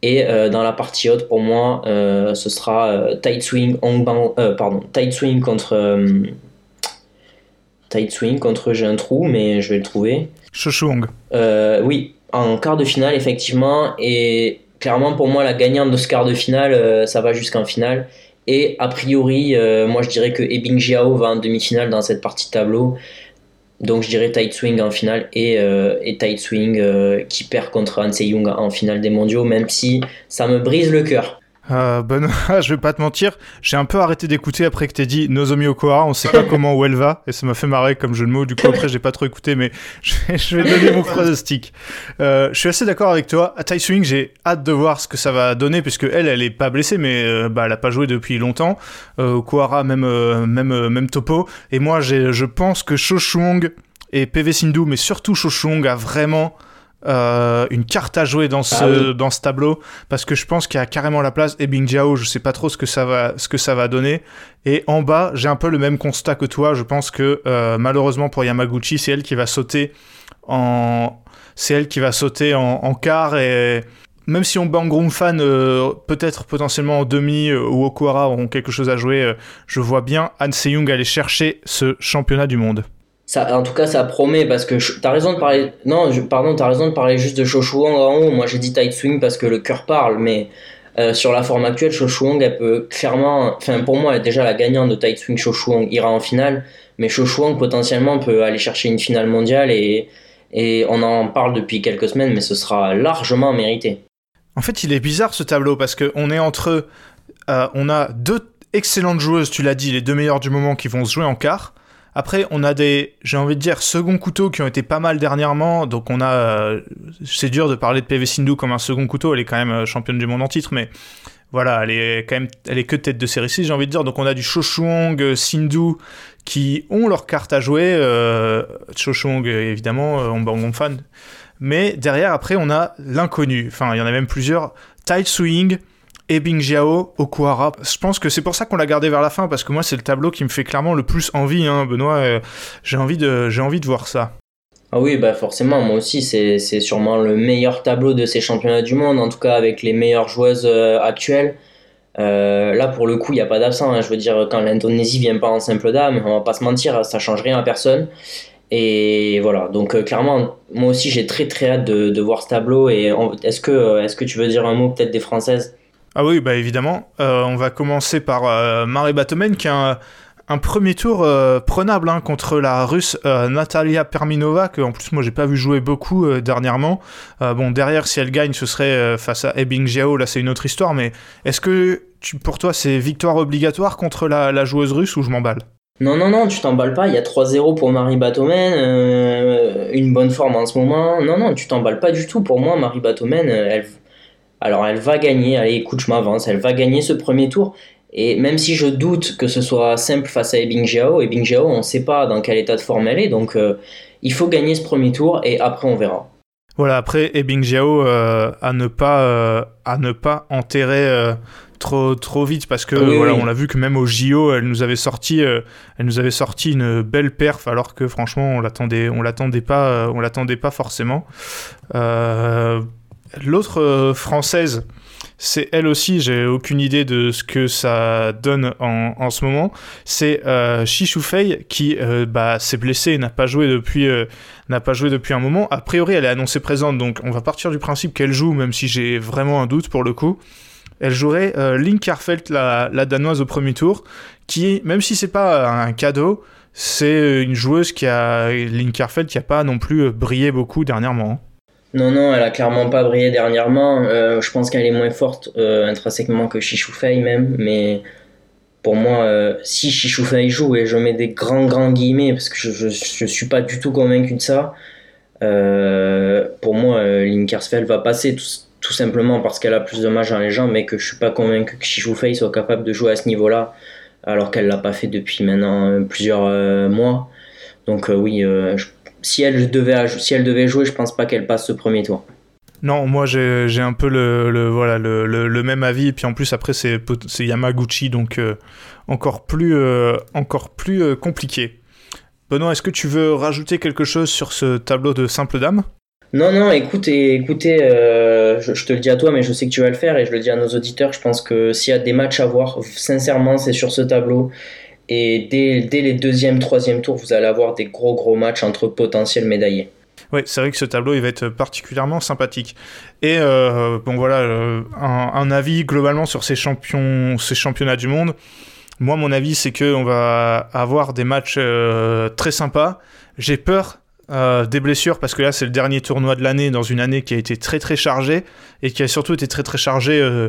Et euh, dans la partie haute, pour moi, euh, ce sera euh, Tide Swing, Hongbang, euh, pardon, Tide Swing contre euh, Tide Swing contre j'ai un trou, mais je vais le trouver. Shoshuong. Euh, oui, en quart de finale, effectivement. Et clairement, pour moi, la gagnante de ce quart de finale, ça va jusqu'en finale. Et a priori, moi, je dirais que Ebing Jiao va en demi-finale dans cette partie de tableau. Donc, je dirais Tide Swing en finale et, euh, Tide Swing euh, qui perd contre Han Se-young en finale des mondiaux, même si ça me brise le cœur. Euh, Benoît, je vais pas te mentir, j'ai un peu arrêté d'écouter après que t'aies dit Nozomi Okuhara, on sait pas comment où elle va, et ça m'a fait marrer comme jeu de mots, du coup après j'ai pas trop écouté, mais je vais, je vais donner mon pronostic. Euh, je suis assez d'accord avec toi, à Tai Swing j'ai hâte de voir ce que ça va donner, puisque elle, elle est pas blessée, mais euh, bah, elle a pas joué depuis longtemps, euh, Okuhara même, euh, même, euh, même topo, et moi j'ai, je pense que Shoshuong et PV Sindhu, mais surtout Shoshuong a vraiment... euh, une carte à jouer dans ce, Ah oui. dans ce tableau parce que je pense qu'il y a carrément la place. Et Bing Jiao je sais pas trop ce que ça va ce que ça va donner. Et en bas j'ai un peu le même constat que toi. Je pense que euh, malheureusement pour Yamaguchi c'est elle qui va sauter en c'est elle qui va sauter en, en quart. Et même si on Bang fan euh, peut-être potentiellement en demi euh, ou Okuhara auront quelque chose à jouer euh, je vois bien Han Se-young aller chercher ce championnat du monde En tout cas, ça promet parce que t'as raison de parler. Non, pardon, t'as raison de parler juste de Shoshuang en haut. Moi, j'ai dit Tide Swing parce que le cœur parle, mais euh, sur la forme actuelle, Shoshuang, elle peut clairement. Enfin, pour moi, elle est déjà la gagnante de Tide Swing. Shoshuang ira en finale, mais Shoshuang potentiellement peut aller chercher une finale mondiale et et on en parle depuis quelques semaines, mais ce sera largement mérité. En fait, il est bizarre ce tableau parce que on est entre, euh, on a deux excellentes joueuses, tu l'as dit, les deux meilleures du moment qui vont se jouer en quart. Après, on a des, j'ai envie de dire, second couteau qui ont été pas mal dernièrement. Donc, on a, euh, c'est dur de parler de PV Sindhu comme un second couteau. Elle est quand même euh, championne du monde en titre, mais voilà, elle est quand même, elle est que tête de série 6, j'ai envie de dire. Donc, on a du Shoshuang, euh, Sindhu qui ont leur carte à jouer. Euh, Chochong, évidemment, on fan. Mais derrière, après, on a l'inconnu. Enfin, il y en a même plusieurs. Tai Swing, Ebing Jiao, Okuhara. Je pense que c'est pour ça qu'on l'a gardé vers la fin, parce que moi, c'est le tableau qui me fait clairement le plus envie, hein, Benoît. Euh, j'ai envie, de, voir ça. Ah oui, bah forcément, moi aussi, c'est, sûrement le meilleur tableau de ces championnats du monde, en tout cas avec les meilleures joueuses euh, actuelles. Euh, là, pour le coup, il n'y a pas d'absent. Hein. Je veux dire, quand l'Indonésie vient pas en simple dame, on va pas se mentir, ça change rien à personne. Et voilà, donc clairement, moi aussi j'ai très très hâte de, voir ce tableau. Et est-ce que, est que tu veux dire un mot peut-être des Françaises? Ah oui, bah évidemment. Euh, on va commencer par Marie Batomen qui a un, premier tour prenable hein, contre la Russe Natalia Perminova, que en plus moi j'ai pas vu jouer beaucoup dernièrement. bon, derrière, si elle gagne, ce serait face à Ebing Jiao, là c'est une autre histoire. Mais est-ce que pour toi c'est victoire obligatoire contre la, joueuse russe ou je m'emballe? Non, non, non, tu t'emballes pas. Il y a 3-0 pour Marie Batomen, euh, une bonne forme en ce moment. Non, non, tu t'emballes pas du tout. Pour moi, Marie Batomen, euh, elle, alors elle va gagner. Allez, écoute, je m'avance. Elle va gagner ce premier tour. Et même si je doute que ce soit simple face à Ebing Jiao, Ebing Jiao, on ne sait pas dans quel état de forme elle est. Donc, euh, il faut gagner ce premier tour et après, on verra. Voilà, après, Ebing Jiao, à, ne pas, à ne pas enterrer trop trop vite parce que voilà, on l'a vu que même au JO, elle nous avait sorti euh, elle nous avait sorti une belle perf alors que franchement, on l'attendait on l'attendait pas euh, on l'attendait pas forcément. Euh, l'autre française c'est elle aussi, j'ai aucune idée de ce que ça donne en, en ce moment. C'est euh, qui bah, s'est blessée et n'a pas joué depuis n'a pas joué depuis un moment. A priori, elle est annoncée présente, donc on va partir du principe qu'elle joue, même si j'ai vraiment un doute pour le coup elle jouerait euh, Link la, la, danoise au premier tour, qui, même si c'est pas un cadeau, c'est une joueuse qui a, Link qui a pas non plus brillé beaucoup dernièrement. Non, non, elle a clairement pas brillé dernièrement. Euh, je pense qu'elle est moins forte euh, intrinsèquement que Fei même, mais pour moi, si Fei joue, et je mets des grands grands guillemets parce que je, je, suis pas du tout convaincu de ça, pour moi, Linkersfeld va passer. Tout, simplement parce qu'elle a plus de matchs dans les jambes, mais que je suis pas convaincu que Fei soit capable de jouer à ce niveau-là, alors qu'elle l'a pas fait depuis maintenant euh, plusieurs euh, mois. Donc euh, oui, si, elle devait, si elle devait jouer, je pense pas qu'elle passe ce premier tour. Non, moi j'ai un peu le, voilà, le, le, même avis, et puis en plus après c'est Yamaguchi, donc encore plus, encore plus compliqué. Benoît, est-ce que tu veux rajouter quelque chose sur ce tableau de simple dame? Non, non, écoutez, écoutez euh, je, te le dis à toi, mais je sais que tu vas le faire et je le dis à nos auditeurs. Je pense que s'il y a des matchs à voir, sincèrement, c'est sur ce tableau. Et dès, les deuxième, troisième tours, vous allez avoir des gros, gros matchs entre potentiels médaillés. Oui, c'est vrai que ce tableau, il va être particulièrement sympathique. Et euh, bon, voilà, euh, un, avis globalement sur ces, champions, ces championnats du monde. Moi, mon avis, c'est qu'on va avoir des matchs très sympas. J'ai peur euh, des blessures parce que là c'est le dernier tournoi de l'année dans une année qui a été très très chargée et qui a surtout été très très chargée euh,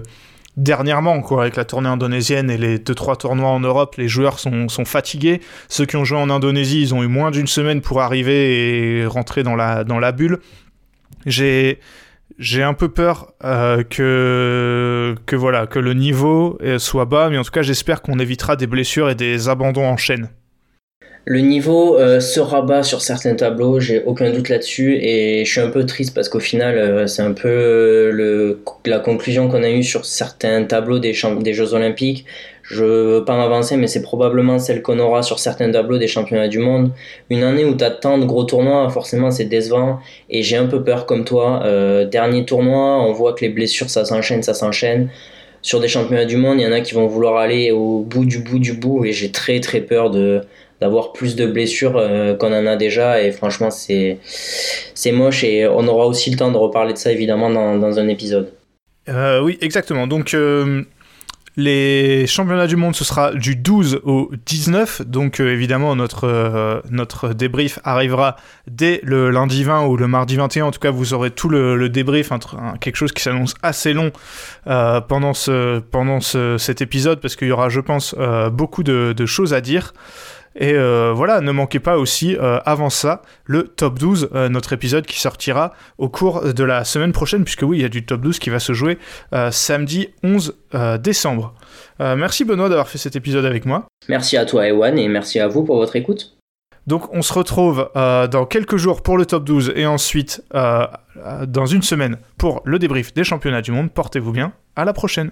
dernièrement quoi avec la tournée indonésienne et les 2-3 tournois en Europe les joueurs sont, sont, fatigués. Ceux qui ont joué en Indonésie ils ont eu moins d'une semaine pour arriver et rentrer dans la, dans la bulle. J'ai j'ai un peu peur euh, que, que voilà que le niveau soit bas mais en tout cas j'espère qu'on évitera des blessures et des abandons en chaîne le niveau euh, sera bas sur certains tableaux, j'ai aucun doute là-dessus, et je suis un peu triste parce qu'au final, euh, c'est un peu euh, la conclusion qu'on a eue sur certains tableaux des, Jeux Olympiques. Je veux pas m'avancer, mais c'est probablement celle qu'on aura sur certains tableaux des championnats du monde. Une année où tu as tant de gros tournois, forcément c'est décevant, et j'ai un peu peur comme toi. dernier tournoi, on voit que les blessures ça s'enchaîne, ça s'enchaîne sur des championnats du monde, il y en a qui vont vouloir aller au bout du bout du bout et j'ai très très peur de, d'avoir plus de blessures euh, qu'on en a déjà et franchement c'est c'est moche et on aura aussi le temps de reparler de ça évidemment dans, dans un épisode. Euh, oui exactement donc euh, les championnats du monde, ce sera du 12 au 19. Donc évidemment, notre, notre débrief arrivera dès le lundi 20 ou le mardi 21. En tout cas, vous aurez tout le, débrief, quelque chose qui s'annonce assez long pendant, ce, pendant cet épisode, parce qu'il y aura, je pense, beaucoup de, choses à dire. Et euh, voilà, ne manquez pas aussi euh, avant ça le top 12, euh, notre épisode qui sortira au cours de la semaine prochaine, puisque oui, il y a du top 12 qui va se jouer samedi 11 euh, décembre. Merci Benoît d'avoir fait cet épisode avec moi. Merci à toi, Ewan, et merci à vous pour votre écoute. Donc on se retrouve euh, dans quelques jours pour le top 12 et ensuite euh, dans une semaine pour le débrief des championnats du monde. Portez-vous bien, à la prochaine.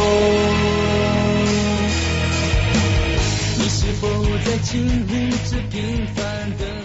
是否在经历着平凡的？